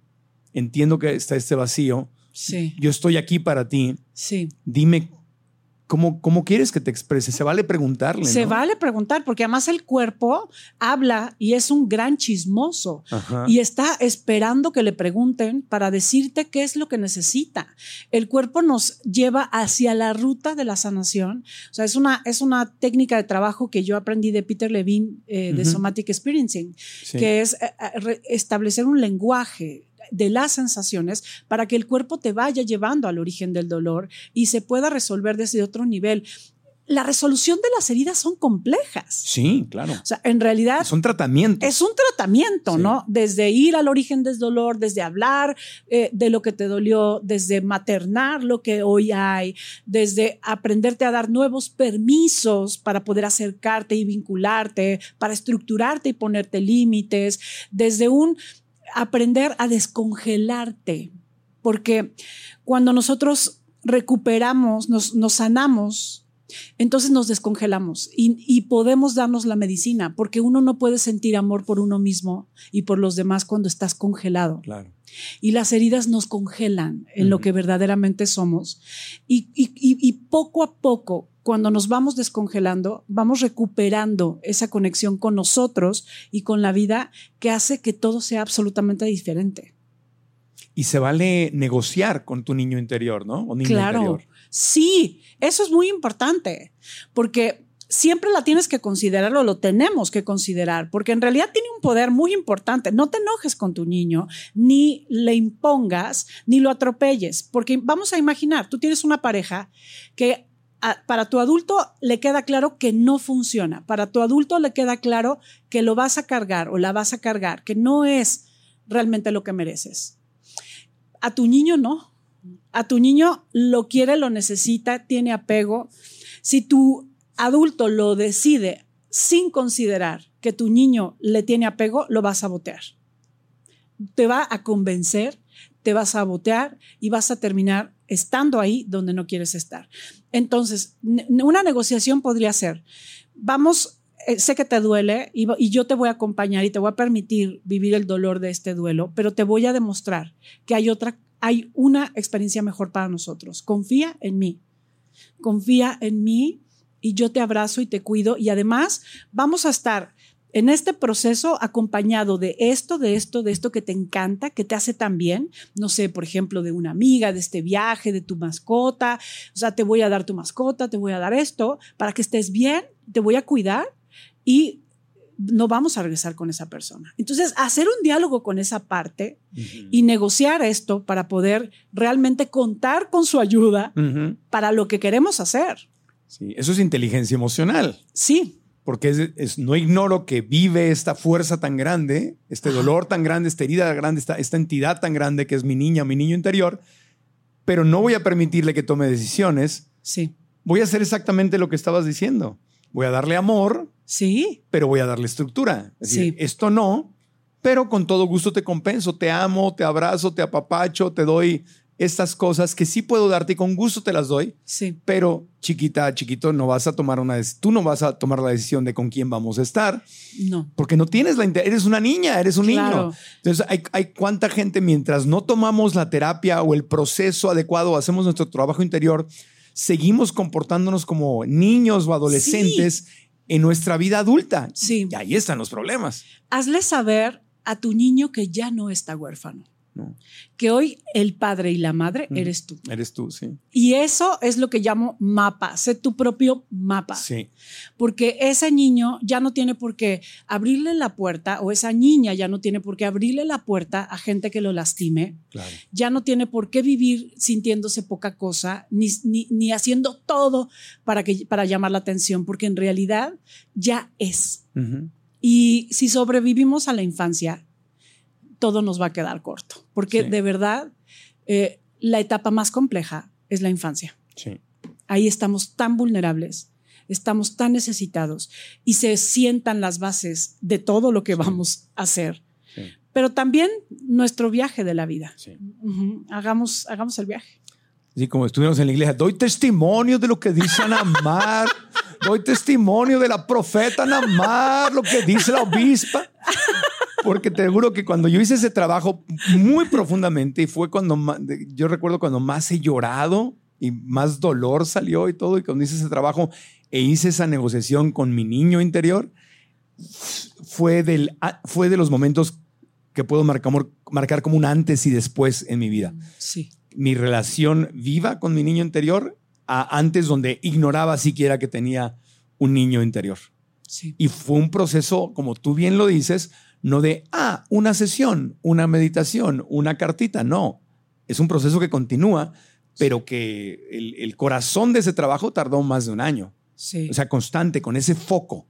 entiendo que está este vacío, Sí, yo estoy aquí para ti, sí. dime cómo, cómo quieres que te exprese. Se vale preguntarle. Se ¿no? vale preguntar, porque además el cuerpo habla y es un gran chismoso. Ajá. Y está esperando que le pregunten para decirte qué es lo que necesita. El cuerpo nos lleva hacia la ruta de la sanación. O sea, es una, es una técnica de trabajo que yo aprendí de Peter Levine eh, de. Somatic Experiencing, Sí. que es eh, eh, establecer un lenguaje de las sensaciones para que el cuerpo te vaya llevando al origen del dolor y se pueda resolver desde otro nivel. La resolución de las heridas son complejas. Sí, claro. O sea, en realidad Son tratamientos. es un tratamiento, Sí. ¿no? Desde ir al origen del dolor, desde hablar eh, de lo que te dolió, desde maternar lo que hoy hay, desde aprenderte a dar nuevos permisos para poder acercarte y vincularte, para estructurarte y ponerte límites, desde un aprender a descongelarte, porque cuando nosotros recuperamos, nos, nos sanamos, entonces nos descongelamos y, y podemos darnos la medicina, porque uno no puede sentir amor por uno mismo y por los demás cuando estás congelado. Claro. Y las heridas nos congelan en lo que verdaderamente somos. Y- y poco a poco, cuando nos vamos descongelando, vamos recuperando esa conexión con nosotros y con la vida que hace que todo sea absolutamente diferente. Y se vale negociar con tu niño interior, ¿no? O niño Claro, interior. sí, eso es muy importante, porque siempre la tienes que considerar o lo tenemos que considerar, porque en realidad tiene un poder muy importante. No te enojes con tu niño, ni le impongas, ni lo atropelles, porque vamos a imaginar, tú tienes una pareja que para tu adulto le queda claro que no funciona, para tu adulto le queda claro que lo vas a cargar o la vas a cargar, que no es realmente lo que mereces. A tu niño no. A tu niño lo quiere, lo necesita, tiene apego. Si tu adulto lo decide sin considerar que tu niño le tiene apego, lo vas a botear. Te va a convencer, te vas a botear y vas a terminar estando ahí donde no quieres estar. Entonces, una negociación podría ser, vamos, eh, sé que te duele y, y yo te voy a acompañar y te voy a permitir vivir el dolor de este duelo, pero te voy a demostrar que hay otra, hay una experiencia mejor para nosotros. Confía en mí. Confía en mí y yo te abrazo y te cuido y además vamos a estar en este proceso acompañado de esto, de esto, de esto que te encanta, que te hace tan bien, no sé, por ejemplo, de una amiga, de este viaje, de tu mascota, o sea, te voy a dar tu mascota, te voy a dar esto para que estés bien, te voy a cuidar y no vamos a regresar con esa persona. Entonces, hacer un diálogo con esa parte y negociar esto para poder realmente contar con su ayuda para lo que queremos hacer. Sí, eso es inteligencia emocional. Sí, Porque es, es- no ignoro que vive esta fuerza tan grande, este dolor tan grande, esta herida tan grande, esta, esta entidad tan grande que es mi niña, mi niño interior, pero no voy a permitirle que tome decisiones. sí, Voy a hacer exactamente lo que estabas diciendo. Voy a darle amor, sí, pero voy a darle estructura. Es decir, Sí. esto no, pero con todo gusto te compenso, te amo, te abrazo, te apapacho, te doy estas cosas que sí puedo darte y con gusto te las doy, sí, pero chiquita, chiquito, no vas a tomar una, tú no vas a tomar la decisión de con quién vamos a estar, no. porque no tienes la, eres una niña, eres un Claro. niño. Entonces, hay, hay cuánta gente mientras no tomamos la terapia o el proceso adecuado, hacemos nuestro trabajo interior, seguimos comportándonos como niños o adolescentes en nuestra vida adulta. Sí. Y ahí están los problemas. Hazle saber a tu niño que ya no está huérfano, ¿no? que hoy el padre y la madre Ujú. eres tú. Eres tú, sí. Y eso es lo que llamo mapa, sé tu propio mapa. Sí. porque ese niño ya no tiene por qué abrirle la puerta o esa niña ya no tiene por qué abrirle la puerta a gente que lo lastime, Claro. ya no tiene por qué vivir sintiéndose poca cosa ni, ni, ni haciendo todo para, que, para llamar la atención, porque en realidad ya es. Y si sobrevivimos a la infancia, todo nos va a quedar corto, porque Sí. de verdad eh, la etapa más compleja es la infancia Sí. ahí estamos tan vulnerables, estamos tan necesitados y se sientan las bases de todo lo que vamos a hacer. Sí. Pero también nuestro viaje de la vida. Sí. Ujú, Hagamos, hagamos el viaje. Así como estuvimos en la iglesia, doy testimonio de lo que dice Anamar, doy testimonio de la profeta Anamar, lo que dice la obispa. Porque te juro que cuando yo hice ese trabajo muy profundamente y fue cuando yo recuerdo cuando más he llorado y más dolor salió y todo, y cuando hice ese trabajo e hice esa negociación con mi niño interior, fue, del, fue de los momentos que puedo marcar, marcar como un antes y después en mi vida. Sí. Mi relación viva con mi niño interior a antes donde ignoraba siquiera que tenía un niño interior. Sí. Y fue un proceso, como tú bien lo dices, no de, ah, una sesión, una meditación, una cartita, no. Es un proceso que continúa, pero que el, corazón de ese trabajo tardó más de un año. Sí. O sea, constante, con ese foco.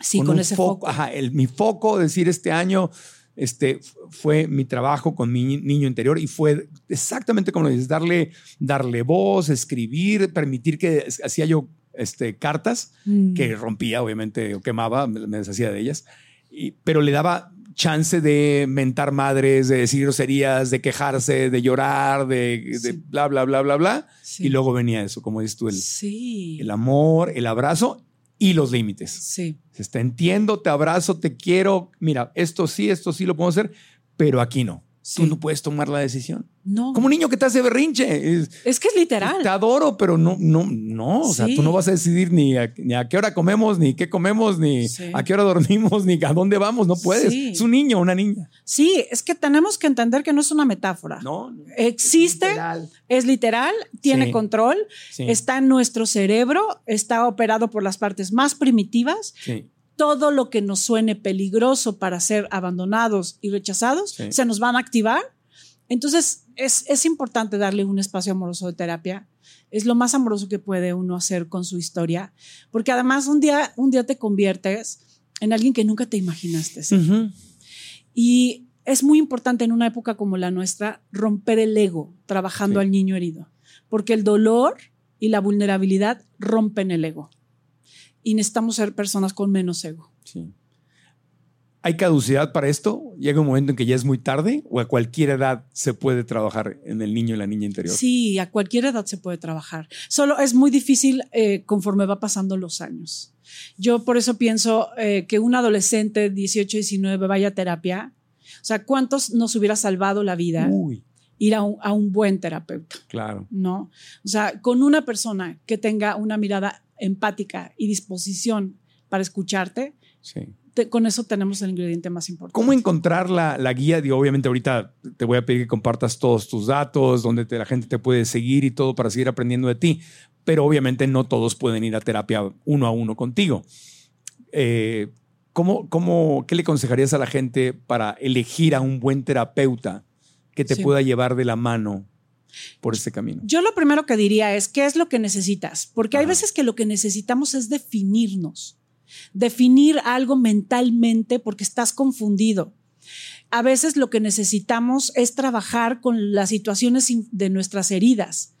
Sí, con, ese foco. Ajá, el, mi foco, decir, este año este, fue mi trabajo con mi niño interior y fue exactamente como lo dices, darle, darle voz, escribir, permitir que hacía yo este, cartas Mm. que rompía, obviamente, o quemaba, me, me deshacía de ellas, y, pero le daba chance de mentar madres, de decir groserías, de quejarse, de llorar, de, bla, bla, bla, bla, bla. Sí. Y luego venía eso, como dices tú, el, Sí. el amor, el abrazo y los límites. Sí. Te entiendo, te abrazo, te quiero. Mira, esto sí, esto sí lo puedo hacer, pero aquí no. Sí. Tú no puedes tomar la decisión. No. Como un niño que te hace berrinche. Es- Es que es literal. te adoro, pero no, no, no. O sea, Sí. tú no vas a decidir ni a, ni a qué hora comemos, ni qué comemos, ni Sí. a qué hora dormimos, ni a dónde vamos. No puedes. Es un niño, una niña. Sí, es que tenemos que entender que no es una metáfora. No. Existe, Literal. es literal, tiene control, está en nuestro cerebro, está operado por las partes más primitivas. Sí. Todo lo que nos suene peligroso para ser abandonados y rechazados Sí. se nos van a activar. Entonces, es, es importante darle un espacio amoroso de terapia. Es lo más amoroso que puede uno hacer con su historia, porque además un día, un día te conviertes en alguien que nunca te imaginaste. Ujú. Y es muy importante en una época como la nuestra romper el ego trabajando Sí. al niño herido, porque el dolor y la vulnerabilidad rompen el ego. Y necesitamos ser personas con menos ego. Sí. ¿Hay caducidad para esto? ¿Llega un momento en que ya es muy tarde o a cualquier edad se puede trabajar en el niño y la niña interior? Sí, a cualquier edad se puede trabajar. Solo es muy difícil eh, conforme va pasando los años. Yo por eso pienso eh, que un adolescente 18, 19 vaya a terapia. O sea, ¿cuántos nos hubiera salvado la vida Uy, ir a un, a un buen terapeuta? claro. ¿no? O sea, con una persona que tenga una mirada empática y disposición para escucharte, Sí. te- con eso tenemos el ingrediente más importante. ¿Cómo encontrar la, la guía? Digo, obviamente ahorita te voy a pedir que compartas todos tus datos, donde te- la gente te puede seguir y todo para seguir aprendiendo de ti, pero obviamente no todos pueden ir a terapia uno a uno contigo. Eh, ¿cómo, cómo, ¿Qué le aconsejarías a la gente para elegir a un buen terapeuta que te Sí. pueda llevar de la mano por este camino? Yo lo primero que diría es, ¿qué es lo que necesitas? Porque hay veces que lo que necesitamos es definirnos, definir algo mentalmente porque estás confundido. A veces lo que necesitamos es trabajar con las situaciones de nuestras heridas.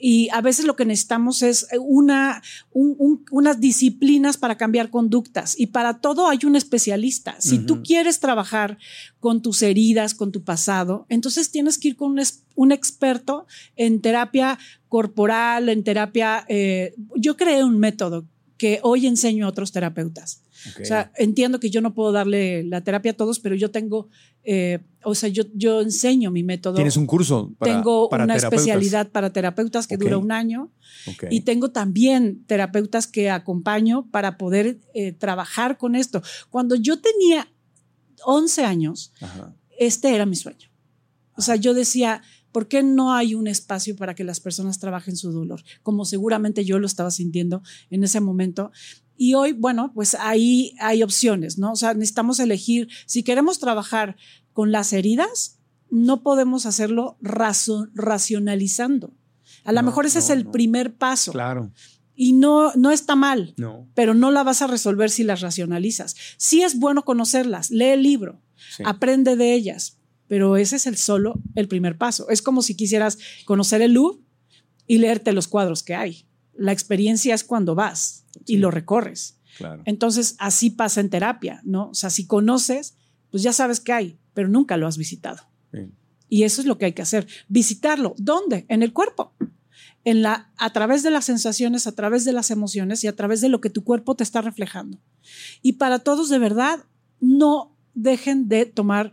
Y a veces lo que necesitamos es una, un- un- unas disciplinas para cambiar conductas. Y para todo hay un especialista. Si tú quieres trabajar con tus heridas, con tu pasado, entonces tienes que ir con un, un experto en terapia corporal, en terapia... eh, yo creé un método que hoy enseño a otros terapeutas. Ok. O sea, entiendo que yo no puedo darle la terapia a todos, pero yo tengo, eh, o sea, yo, yo enseño mi método. Tienes un curso para, tengo para una terapeutas? especialidad para terapeutas que Ok. dura un año Ok. y tengo también terapeutas que acompaño para poder eh, trabajar con esto. Cuando yo tenía 11 años, Ajá. este era mi sueño. O sea, yo decía, ¿por qué no hay un espacio para que las personas trabajen su dolor? Como seguramente yo lo estaba sintiendo en ese momento. Y hoy, bueno, pues ahí hay opciones, ¿no? O sea, necesitamos elegir, si queremos trabajar con las heridas, no podemos hacerlo racionalizando. A lo No, mejor ese es el no. primer paso Claro. y no, no está mal No. pero no la vas a resolver si las racionalizas. Sí es bueno conocerlas, lee el libro, Sí. aprende de ellas, pero ese es el solo el primer paso. Es como si quisieras conocer el Louvre y leerte los cuadros que hay. La experiencia es cuando vas y Sí. lo recorres. Claro. Entonces, así pasa en terapia, ¿no? O sea, si conoces, pues ya sabes que hay, pero nunca lo has visitado. Sí. Y eso es lo que hay que hacer, visitarlo. ¿Dónde? En el cuerpo. En la, a través de las sensaciones, a través de las emociones y a través de lo que tu cuerpo te está reflejando. Y para todos, de verdad, no, dejen de tomar,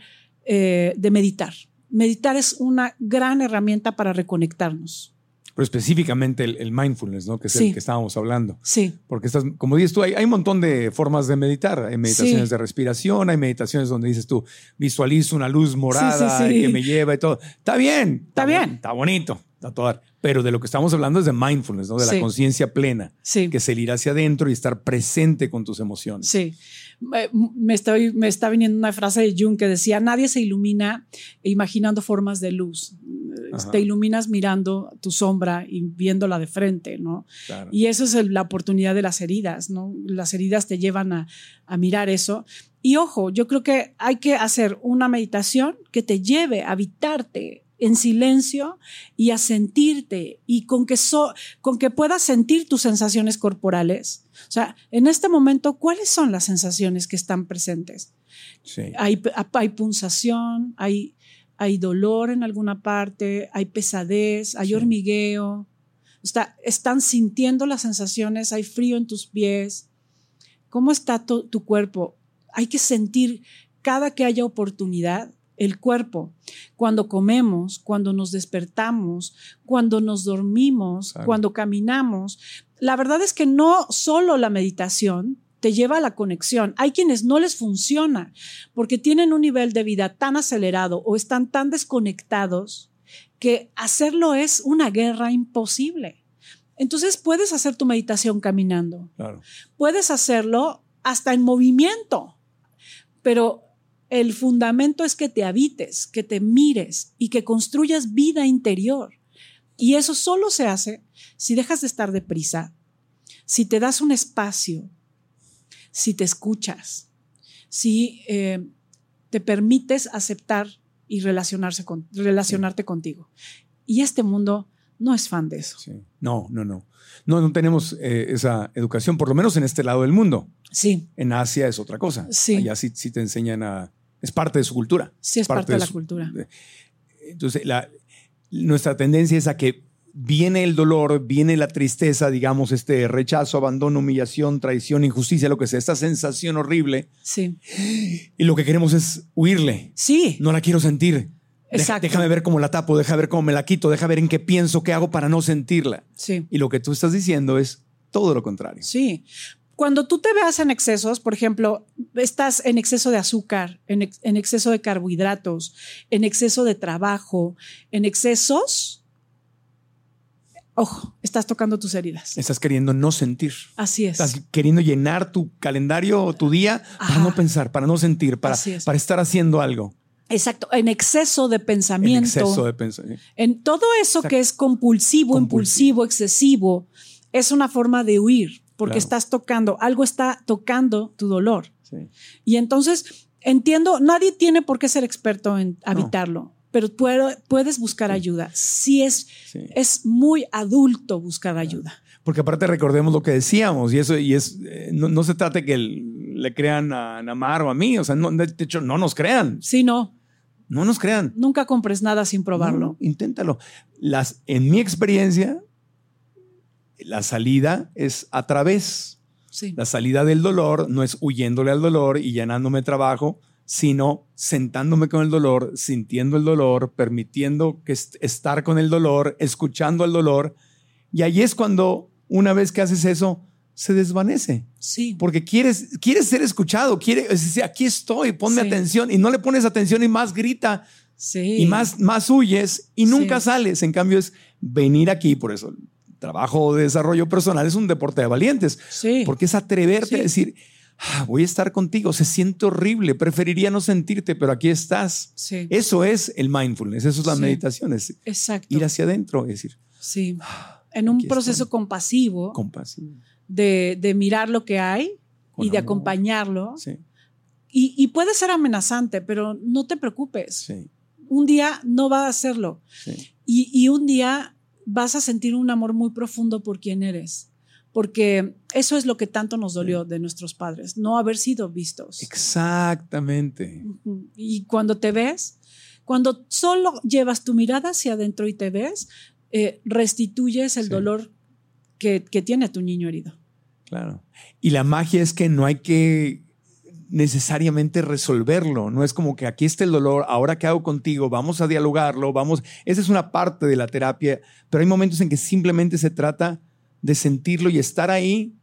eh, de meditar. Meditar es una gran herramienta para reconectarnos. Pero específicamente el, mindfulness, ¿no? Que es Sí. el que estábamos hablando. Sí, Porque estás, como dices tú, hay, hay un montón de formas de meditar. Hay meditaciones Sí. de respiración, hay meditaciones donde dices tú, visualizo una luz morada sí, que me lleva y todo. Está bien. Está bien. Está bonito. Está todo. Pero de lo que estamos hablando es de mindfulness, ¿no? De la conciencia plena. sí. Que es el ir hacia adentro y estar presente con tus emociones. Sí. Me, estoy, me está viniendo una frase de Jung que decía, nadie se ilumina imaginando formas de luz. Ajá. Te iluminas mirando tu sombra y viéndola de frente, ¿no? Claro. Y eso es el- la oportunidad de las heridas, ¿no? Las heridas te llevan a, a mirar eso. Y ojo, yo creo que hay que hacer una meditación que te lleve a habitarte en silencio y a sentirte y con que, so- con que puedas sentir tus sensaciones corporales. O sea, en este momento, ¿cuáles son las sensaciones que están presentes? Sí. Hay, hay punzación, hay, hay dolor en alguna parte, hay pesadez, hay Sí. hormigueo. Está, están sintiendo las sensaciones, hay frío en tus pies. ¿Cómo está tu, tu cuerpo? Hay que sentir cada que haya oportunidad el cuerpo. Cuando comemos, cuando nos despertamos, cuando nos dormimos, Claro. cuando caminamos. La verdad es que no solo la meditación te lleva a la conexión. Hay quienes no les funciona porque tienen un nivel de vida tan acelerado o están tan desconectados que hacerlo es una guerra imposible. Entonces puedes hacer tu meditación caminando, Claro. puedes hacerlo hasta en movimiento, pero el fundamento es que te habites, que te mires y que construyas vida interior. Y eso solo se hace si dejas de estar deprisa, si te das un espacio, si te escuchas, si eh, te permites aceptar y relacionarse con, relacionarte contigo. Y este mundo no es fan de eso. Sí. No, no, no. No, no tenemos eh, esa educación, por lo menos en este lado del mundo. Sí, En Asia es otra cosa. Sí. Allá sí, sí te enseñan a... Es parte de su cultura. sí es parte de la su- cultura. de- Entonces, la- nuestra tendencia es a que viene el dolor, viene la tristeza, digamos, este rechazo, abandono, humillación, traición, injusticia, lo que sea, esta sensación horrible. Sí, Y lo que queremos es huirle. sí, No la quiero sentir. Deja- Exacto. déjame ver cómo la tapo, déjame ver cómo me la quito, déjame ver en qué pienso, qué hago para no sentirla. sí. Y lo que tú estás diciendo es todo lo contrario. Sí. Cuando tú te veas en excesos, por ejemplo, estás en exceso de azúcar, en, ex- en exceso de carbohidratos, en exceso de trabajo, en excesos, ojo, estás tocando tus heridas. Estás queriendo no sentir. Así es. Estás queriendo llenar tu calendario o tu día para no pensar, para no sentir, para, es. para estar haciendo algo. Exacto, en exceso de En pensamiento. exceso de pensar. En todo eso Exacto. que es compulsivo, Compulsivo. impulsivo, excesivo, es una forma de huir, porque Claro. estás tocando, algo está tocando tu dolor. Sí. Y entonces entiendo, nadie tiene por qué ser experto en habitarlo, pero puedo- puedes buscar ayuda. Sí es, Sí. es muy adulto buscar ayuda. Porque aparte recordemos lo que decíamos, y eso, y es, eh, no, no se trata que el- le crean a Namar o a mí, o sea, no, de hecho, no nos crean, Sí, no, no nos crean. nunca compres nada sin probarlo. No, inténtalo. Las, en mi experiencia, la salida es a través. Sí. La salida del dolor no es huyéndole al dolor y llenándome de trabajo, sino sentándome con el dolor, sintiendo el dolor, permitiendo que est- estar con el dolor, escuchando el dolor. Y ahí es cuando, una vez que haces eso, se desvanece. Sí. Porque quieres, quieres ser escuchado, quieres decir, aquí estoy, ponme Sí. atención. Y no le pones atención y más grita Sí. y más, más huyes y nunca Sí. sales. En cambio, es venir aquí. Por eso, el trabajo de desarrollo personal es un deporte de valientes. Sí. Porque es atreverte a decir, "Ah, voy a estar contigo, se siente horrible, preferiría no sentirte, pero aquí estás. Sí. Eso es el mindfulness, eso es la Sí. meditación, es Exacto. ir hacia adentro, es decir, Sí. En un proceso compasivo compasivo. de, de mirar lo que hay Con y de amor. acompañarlo. Sí, Y, y puede ser amenazante, pero no te preocupes. sí, Un día no va a hacerlo. sí. Y, y un día vas a sentir un amor muy profundo por quien eres. Porque eso es lo que tanto nos dolió de nuestros padres, no haber sido vistos. Exactamente. Y cuando te ves, cuando solo llevas tu mirada hacia adentro y te ves, eh, restituyes el Sí. dolor que, que tiene tu niño herido. Claro. Y la magia es que no hay que necesariamente resolverlo. No es como que aquí está el dolor, ahora qué hago contigo, vamos a dialogarlo, vamos. Esa es una parte de la terapia, pero hay momentos en que simplemente se trata de sentirlo y estar ahí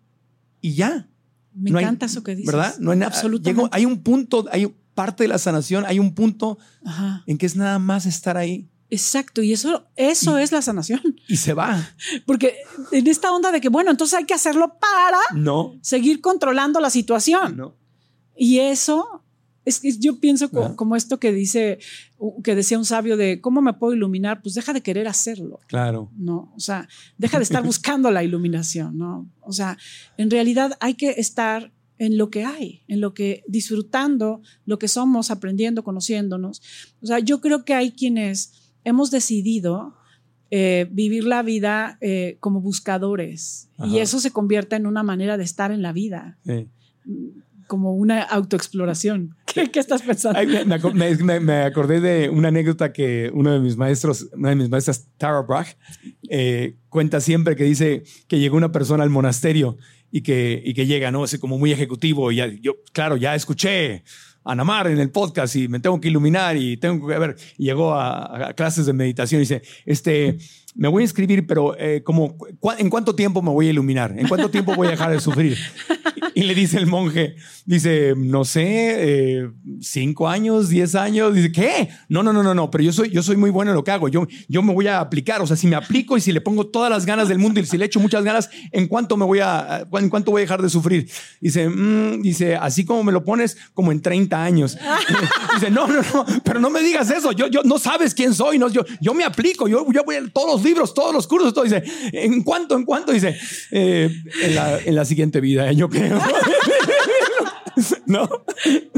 y ya. Me No hay- encanta eso que dices. ¿Verdad? No hay. Absolutamente. Llego- hay un punto, hay parte de la sanación, hay un punto Ajá. en que es nada más estar ahí Exacto. Y eso, eso es la sanación. y se va. Porque en esta onda de que, bueno, entonces hay que hacerlo para No, seguir controlando la situación. no. Y eso es que yo pienso co- como esto que dice, que decía un sabio de cómo me puedo iluminar, pues deja de querer hacerlo. Claro. No, o sea, deja de estar buscando la iluminación, ¿no? O sea, en realidad hay que estar en lo que hay, en lo que disfrutando lo que somos, aprendiendo, conociéndonos. O sea, yo creo que hay quienes hemos decidido eh, vivir la vida eh, como buscadores y eso se convierte en una manera de estar en la vida, Sí. como una autoexploración. ¿Qué, qué estás pensando? Me, me aco- me- me- me acordé de una anécdota que uno de mis maestros, una de mis maestras, Tara Brach, eh, cuenta siempre que dice que llegó una persona al monasterio y que, y que llega, ¿no? Así como muy ejecutivo. Y yo, claro, ya escuché a Namar en el podcast y me tengo que iluminar y tengo que ver. Llegó a, a clases de meditación y dice, este, me voy a inscribir, pero eh, como, ¿cu- ¿en cuánto tiempo me voy a iluminar? ¿En cuánto tiempo voy a dejar de sufrir? Y le dice el monje, dice, no sé, eh, cinco años, diez años. Dice, ¿qué? No, no, no, no, no, pero yo soy, yo soy muy bueno en lo que hago. Yo, yo me voy a aplicar. O sea, si me aplico y si le pongo todas las ganas del mundo y si le echo muchas ganas, ¿en cuánto me voy a, en cuánto voy a dejar de sufrir? Dice, "Mm", dice, así como me lo pones, como en 30 años. dice, no, no, no, pero no me digas eso. Yo, yo no sabes quién soy. No, yo, yo me aplico. Yo, yo voy a todos los libros, todos los cursos, todo. Dice, ¿en cuánto, en cuánto? Dice, "Eh, en, la, en la siguiente vida, yo creo. ¿No?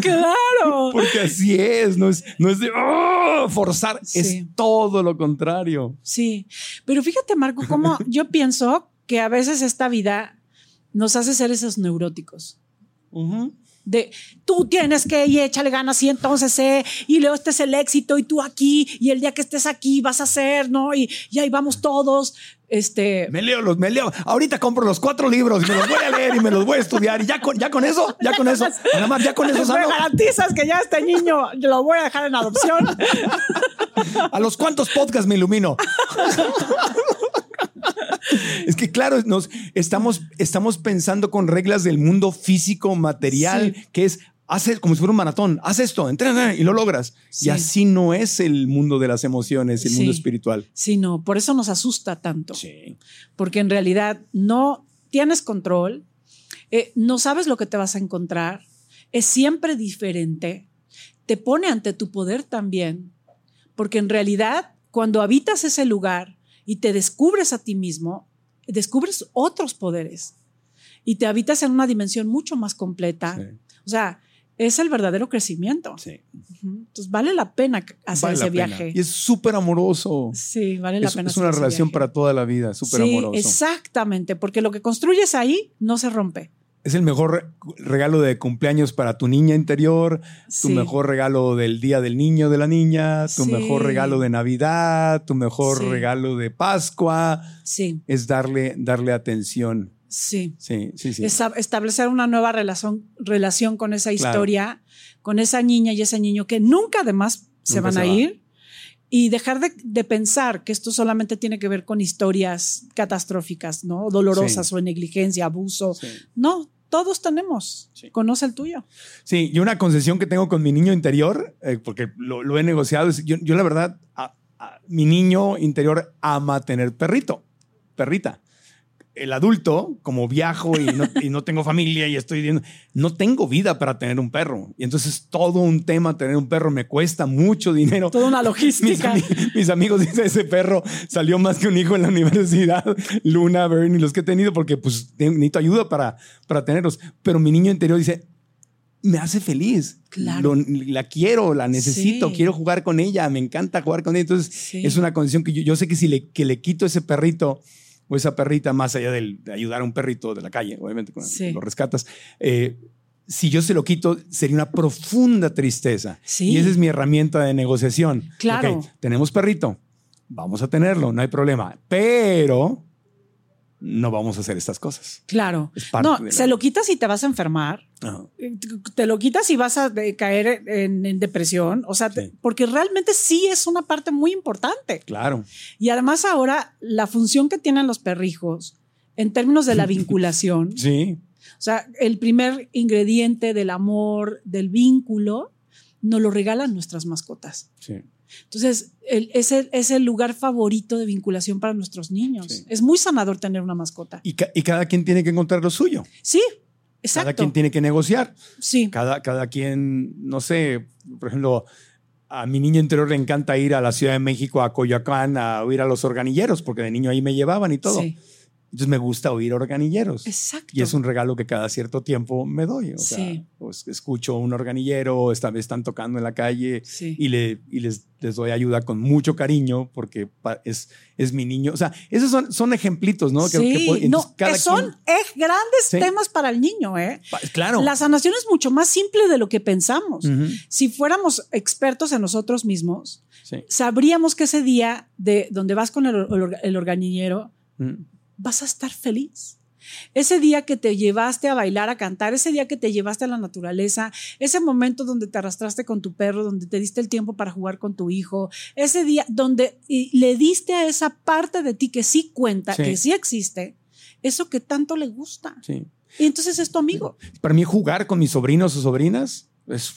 Claro. Porque así es, no es, no es de "Oh", forzar, Sí. es todo lo contrario. Sí, pero fíjate, Marco, cómo yo pienso que a veces esta vida nos hace ser esos neuróticos. De tú tienes que y échale ganas y entonces eh, y luego este es el éxito y tú aquí y el día que estés aquí vas a hacer, ¿no? Y, y ahí vamos todos. Este, Me leo los, me leo. Ahorita compro los cuatro libros y me los voy a leer y me los voy a estudiar. Y ya con, ya con eso, ya con eso, nada más, ya con eso me sano. garantizas que ya este niño lo voy a dejar en adopción. ¿A los cuantos podcasts me ilumino? Es que claro, nos estamos, estamos pensando con reglas del mundo físico, material, Sí. que es hace como si fuera un maratón, haz esto, entrena y lo logras. Sí. Y así no es el mundo de las emociones, el mundo espiritual. Sí, no, por eso nos asusta tanto. Sí. porque en realidad no tienes control, eh, no sabes lo que te vas a encontrar, es siempre diferente, te pone ante tu poder también, porque en realidad cuando habitas ese lugar y te descubres a ti mismo, descubres otros poderes y te habitas en una dimensión mucho más completa. Sí. O sea, es el verdadero crecimiento. Sí. Entonces vale la pena hacer Vale ese la pena. viaje. Y es súper amoroso. Sí, vale la Es, pena. es hacer una ese relación viaje. para toda la vida, súper sí, amoroso. Exactamente, porque lo que construyes ahí no se rompe. Es el mejor re- regalo de cumpleaños para tu niña interior, tu mejor regalo del día del niño, de la niña, tu Sí. mejor regalo de Navidad, tu mejor Sí. regalo de Pascua. Sí, Es darle, darle atención. sí. Sí, sí, sí. Establecer una nueva relación, relación con esa Claro. historia, con esa niña y ese niño que nunca además se Nunca van se a va. ir y dejar de, de pensar que esto solamente tiene que ver con historias catastróficas, ¿no? Dolorosas Sí. o negligencia, abuso. Sí. No, todos tenemos. Sí. Conoce el tuyo. Sí, y una concesión que tengo con mi niño interior, eh, porque lo, lo he negociado, es yo, yo la verdad, a- a- mi niño interior ama tener perrito, perrita. El adulto, como viajo y no, y no tengo familia y estoy viendo, no tengo vida para tener un perro. Y entonces todo un tema tener un perro me cuesta mucho dinero. Toda una Mis, logística. ami- mis amigos dicen, ese perro salió más que un hijo en la universidad, Luna, Bernie, los que he tenido, porque pues necesito ayuda para, para tenerlos. Pero mi niño interior dice, me hace feliz. Claro. Lo- la quiero, la necesito, Sí. quiero jugar con ella, me encanta jugar con ella. Entonces Sí. es una condición que yo, yo sé que si le, que le quito ese perrito o esa perrita, más allá del- de ayudar a un perrito de la calle, obviamente, cuando Sí. lo rescatas, eh, si yo se lo quito, sería una profunda tristeza. Sí. Y esa es mi herramienta de negociación. Claro. Ok, tenemos perrito, vamos a tenerlo, no hay problema. Pero no vamos a hacer estas cosas. Claro. No, se lo quitas y te vas a enfermar. Ajá. Te lo quitas y vas a caer en, en depresión. O sea, te- porque realmente sí es una parte muy importante. Claro. Y además ahora la función que tienen los perrijos en términos de la vinculación, Sí. o sea, el primer ingrediente del amor, del vínculo, nos lo regalan nuestras mascotas. Sí. Entonces, el- es, el, es el lugar favorito de vinculación para nuestros niños. Sí. Es muy sanador tener una mascota. Y, ca- y cada quien tiene que encontrar lo suyo. Sí, Cada exacto. quien tiene que negociar. Sí, Cada, cada quien, no sé, por ejemplo, a mi niño interior le encanta ir a la Ciudad de México, a Coyoacán, a oír a los organilleros, porque de niño ahí me llevaban y todo. sí, Entonces me gusta oír organilleros. exacto. Y es un regalo que cada cierto tiempo me doy. O sea, Sí. pues, escucho un organillero, esta vez están tocando en la calle Sí. y, le, y les, les doy ayuda con mucho cariño porque es, es mi niño. O sea, esos son, son ejemplitos, ¿no? Que- sí, que puede- no, cada son quien- eh, grandes Sí. temas para el niño, ¿eh? pa- claro. La sanación es mucho más simple de lo que pensamos. Ujú, Si fuéramos expertos en nosotros mismos, sí. sabríamos que ese día de donde vas con el, or- el organillero. Vas a estar feliz. Ese día que te llevaste a bailar, a cantar, ese día que te llevaste a la naturaleza, ese momento donde te arrastraste con tu perro, donde te diste el tiempo para jugar con tu hijo, ese día donde le diste a esa parte de ti que sí cuenta, Sí. que sí existe, eso que tanto le gusta. Sí. Y entonces es tu amigo. Para mí jugar con mis sobrinos o sobrinas es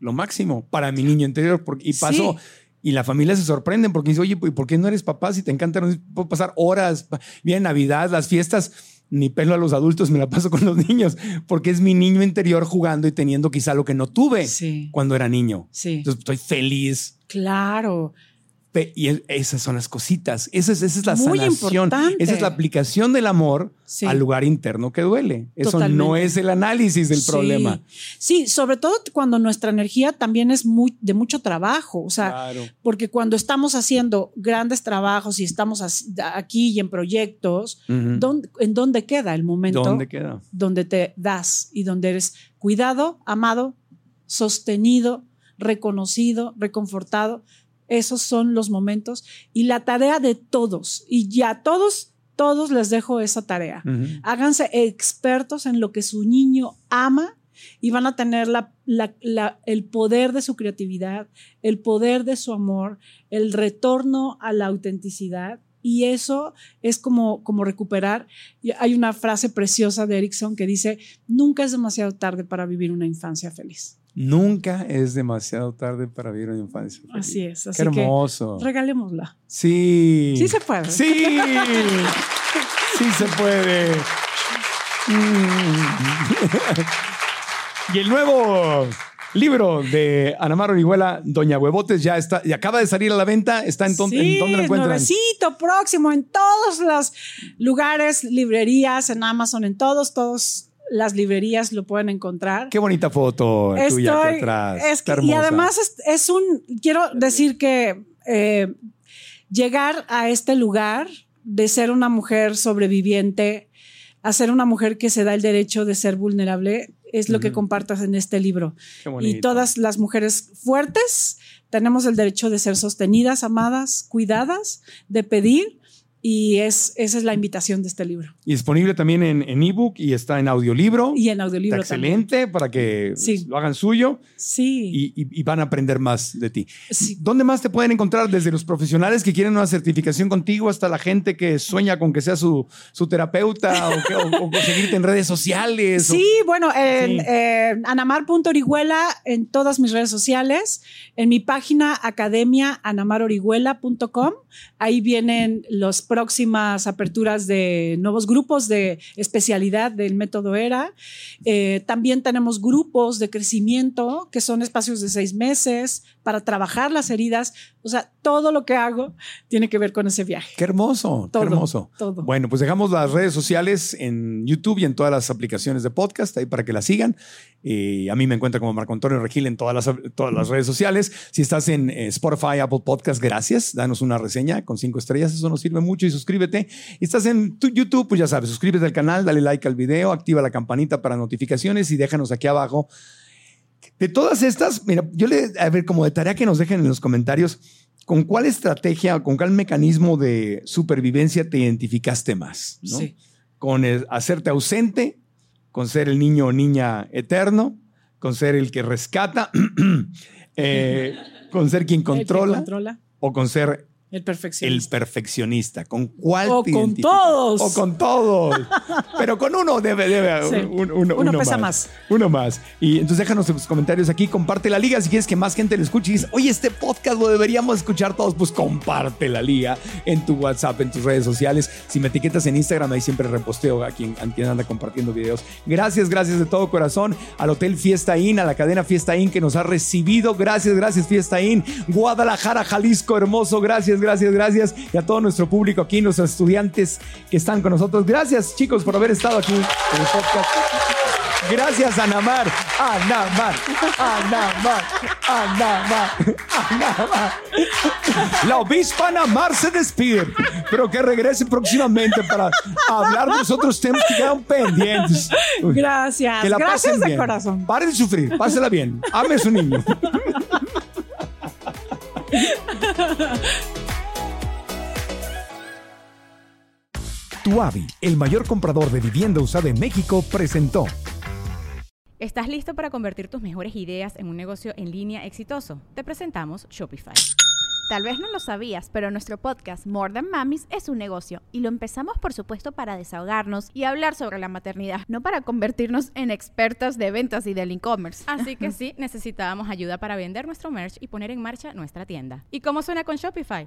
lo máximo para mi niño interior. porque- y paso, Sí. Y la familia se sorprende porque dice, oye, ¿y por qué no eres papá si te encanta? Puedo pasar horas, viene Navidad, las fiestas, ni pelo a los adultos, me la paso con los niños, porque es mi niño interior jugando y teniendo quizá lo que no tuve Sí. cuando era niño. Sí. Entonces estoy feliz. Claro. Y es- esas son las cositas. Esa es, esa es la Muy sanación. importante. Esa es la aplicación del amor Sí. al lugar interno que duele. Eso no es el análisis del Sí. problema. Sí, sobre todo cuando nuestra energía también es muy de mucho trabajo, o sea, Claro. porque cuando estamos haciendo grandes trabajos y estamos aquí y en proyectos, Ujú. ¿dónde- ¿en dónde queda el momento ¿Dónde queda? donde te das y donde eres cuidado, amado, sostenido, reconocido, reconfortado? Esos son los momentos y la tarea de todos, y ya todos, todos les dejo esa tarea. Ujú. Háganse expertos en lo que su niño ama y van a tener la- la- la- el poder de su creatividad, el poder de su amor, el retorno a la autenticidad. Y eso es como, como recuperar. Hay una frase preciosa de Erickson que dice, nunca es demasiado tarde para vivir una infancia feliz. Nunca es demasiado tarde para vivir una infancia. feliz. Así es. Así Qué hermoso. que regalémosla. Sí. Sí se puede. Sí. sí se puede. Y el nuevo libro de Anamar Orihuela, Doña Huevotes, ya está, y acaba de salir a la venta. ¿Está en, ton- Sí, en dónde lo encuentran? nuevecito, próximo, en todos los lugares, librerías, en Amazon, en todos, todos las librerías lo pueden encontrar. Qué bonita foto tuya atrás. es que- y además es, es un, quiero decir que eh, llegar a este lugar de ser una mujer sobreviviente, a ser una mujer que se da el derecho de ser vulnerable, es lo que compartas en este libro. Qué bonito. Y todas las mujeres fuertes tenemos el derecho de ser sostenidas, amadas, cuidadas, de pedir. Y es, esa es la invitación de este libro. Y disponible también en en ebook y está en audiolibro. Y en audiolibro Está también. excelente para que Sí. lo hagan suyo Sí. y, y- y van a aprender más de ti. Sí. ¿Dónde más te pueden encontrar? Desde los profesionales que quieren una certificación contigo hasta la gente que sueña con que sea su, su terapeuta o, que- o- o conseguirte en redes sociales. o- Sí, bueno, en Sí. eh, anamar.orihuela en todas mis redes sociales, en mi página academia anamarorihuela.com, ahí vienen las próximas aperturas de nuevos grupos de especialidad del método ERA. Eh, también tenemos grupos de crecimiento que son espacios de seis meses para trabajar las heridas. O sea, todo lo que hago tiene que ver con ese viaje. Qué hermoso, Todo, qué hermoso. todo. Bueno, pues dejamos las redes sociales en YouTube y en todas las aplicaciones de podcast ahí para que las sigan. Eh, a mí me encuentra como Marco Antonio Regil en todas las, todas las redes sociales. Si estás en eh, Spotify, Apple Podcast, gracias. Danos una reseña con cinco estrellas, eso nos sirve mucho y suscríbete. Y estás en tu YouTube, pues ya sabes, suscríbete al canal, dale like al video, activa la campanita para notificaciones y déjanos aquí abajo. De todas estas, mira, yo le, a ver, como de tarea que nos dejen en los comentarios, ¿con cuál estrategia, con cuál mecanismo de supervivencia te identificaste más? ¿no? Sí. ¿Con el hacerte ausente? ¿Con ser el niño o niña eterno? ¿Con ser el que rescata? Eh, ¿Con ser quien controla? controla. ¿O con ser El el perfeccionista. ¿Con cuál O te con identificas? todos. O con todos. Pero con uno debe, debe Sí. un- uno, Uno pesa más. Uno más. Y entonces déjanos tus comentarios aquí, comparte la liga si quieres que más gente lo escuche y dices, oye, este podcast lo deberíamos escuchar todos, pues comparte la liga en tu WhatsApp, en tus redes sociales. Si me etiquetas en Instagram, ahí siempre reposteo a quien, a quien anda compartiendo videos. Gracias, gracias de todo corazón al Hotel Fiesta Inn, a la cadena Fiesta Inn que nos ha recibido. Gracias, gracias Fiesta Inn. Guadalajara, Jalisco, hermoso. Gracias, gracias, gracias. Y a todo nuestro público aquí, nuestros estudiantes que están con nosotros. Gracias, chicos, por haber estado aquí en el podcast. Gracias, Anamar. Anamar. Anamar. Anamar. Anamar. La obispa Anamar se despide, pero que regrese próximamente para hablar de los otros temas que quedan pendientes. Gracias. que la Gracias pasen de bien. corazón. Pare de sufrir, pásela bien. Ame a su niño. Tuavi, el mayor comprador de vivienda usada en México, presentó. ¿Estás listo para convertir tus mejores ideas en un negocio en línea exitoso? Te presentamos Shopify. Tal vez no lo sabías, pero nuestro podcast More Than Mamis es un negocio y lo empezamos por supuesto para desahogarnos y hablar sobre la maternidad, no para convertirnos en expertas de ventas y del e-commerce. Así que sí, necesitábamos ayuda para vender nuestro merch y poner en marcha nuestra tienda. ¿Y cómo suena con Shopify?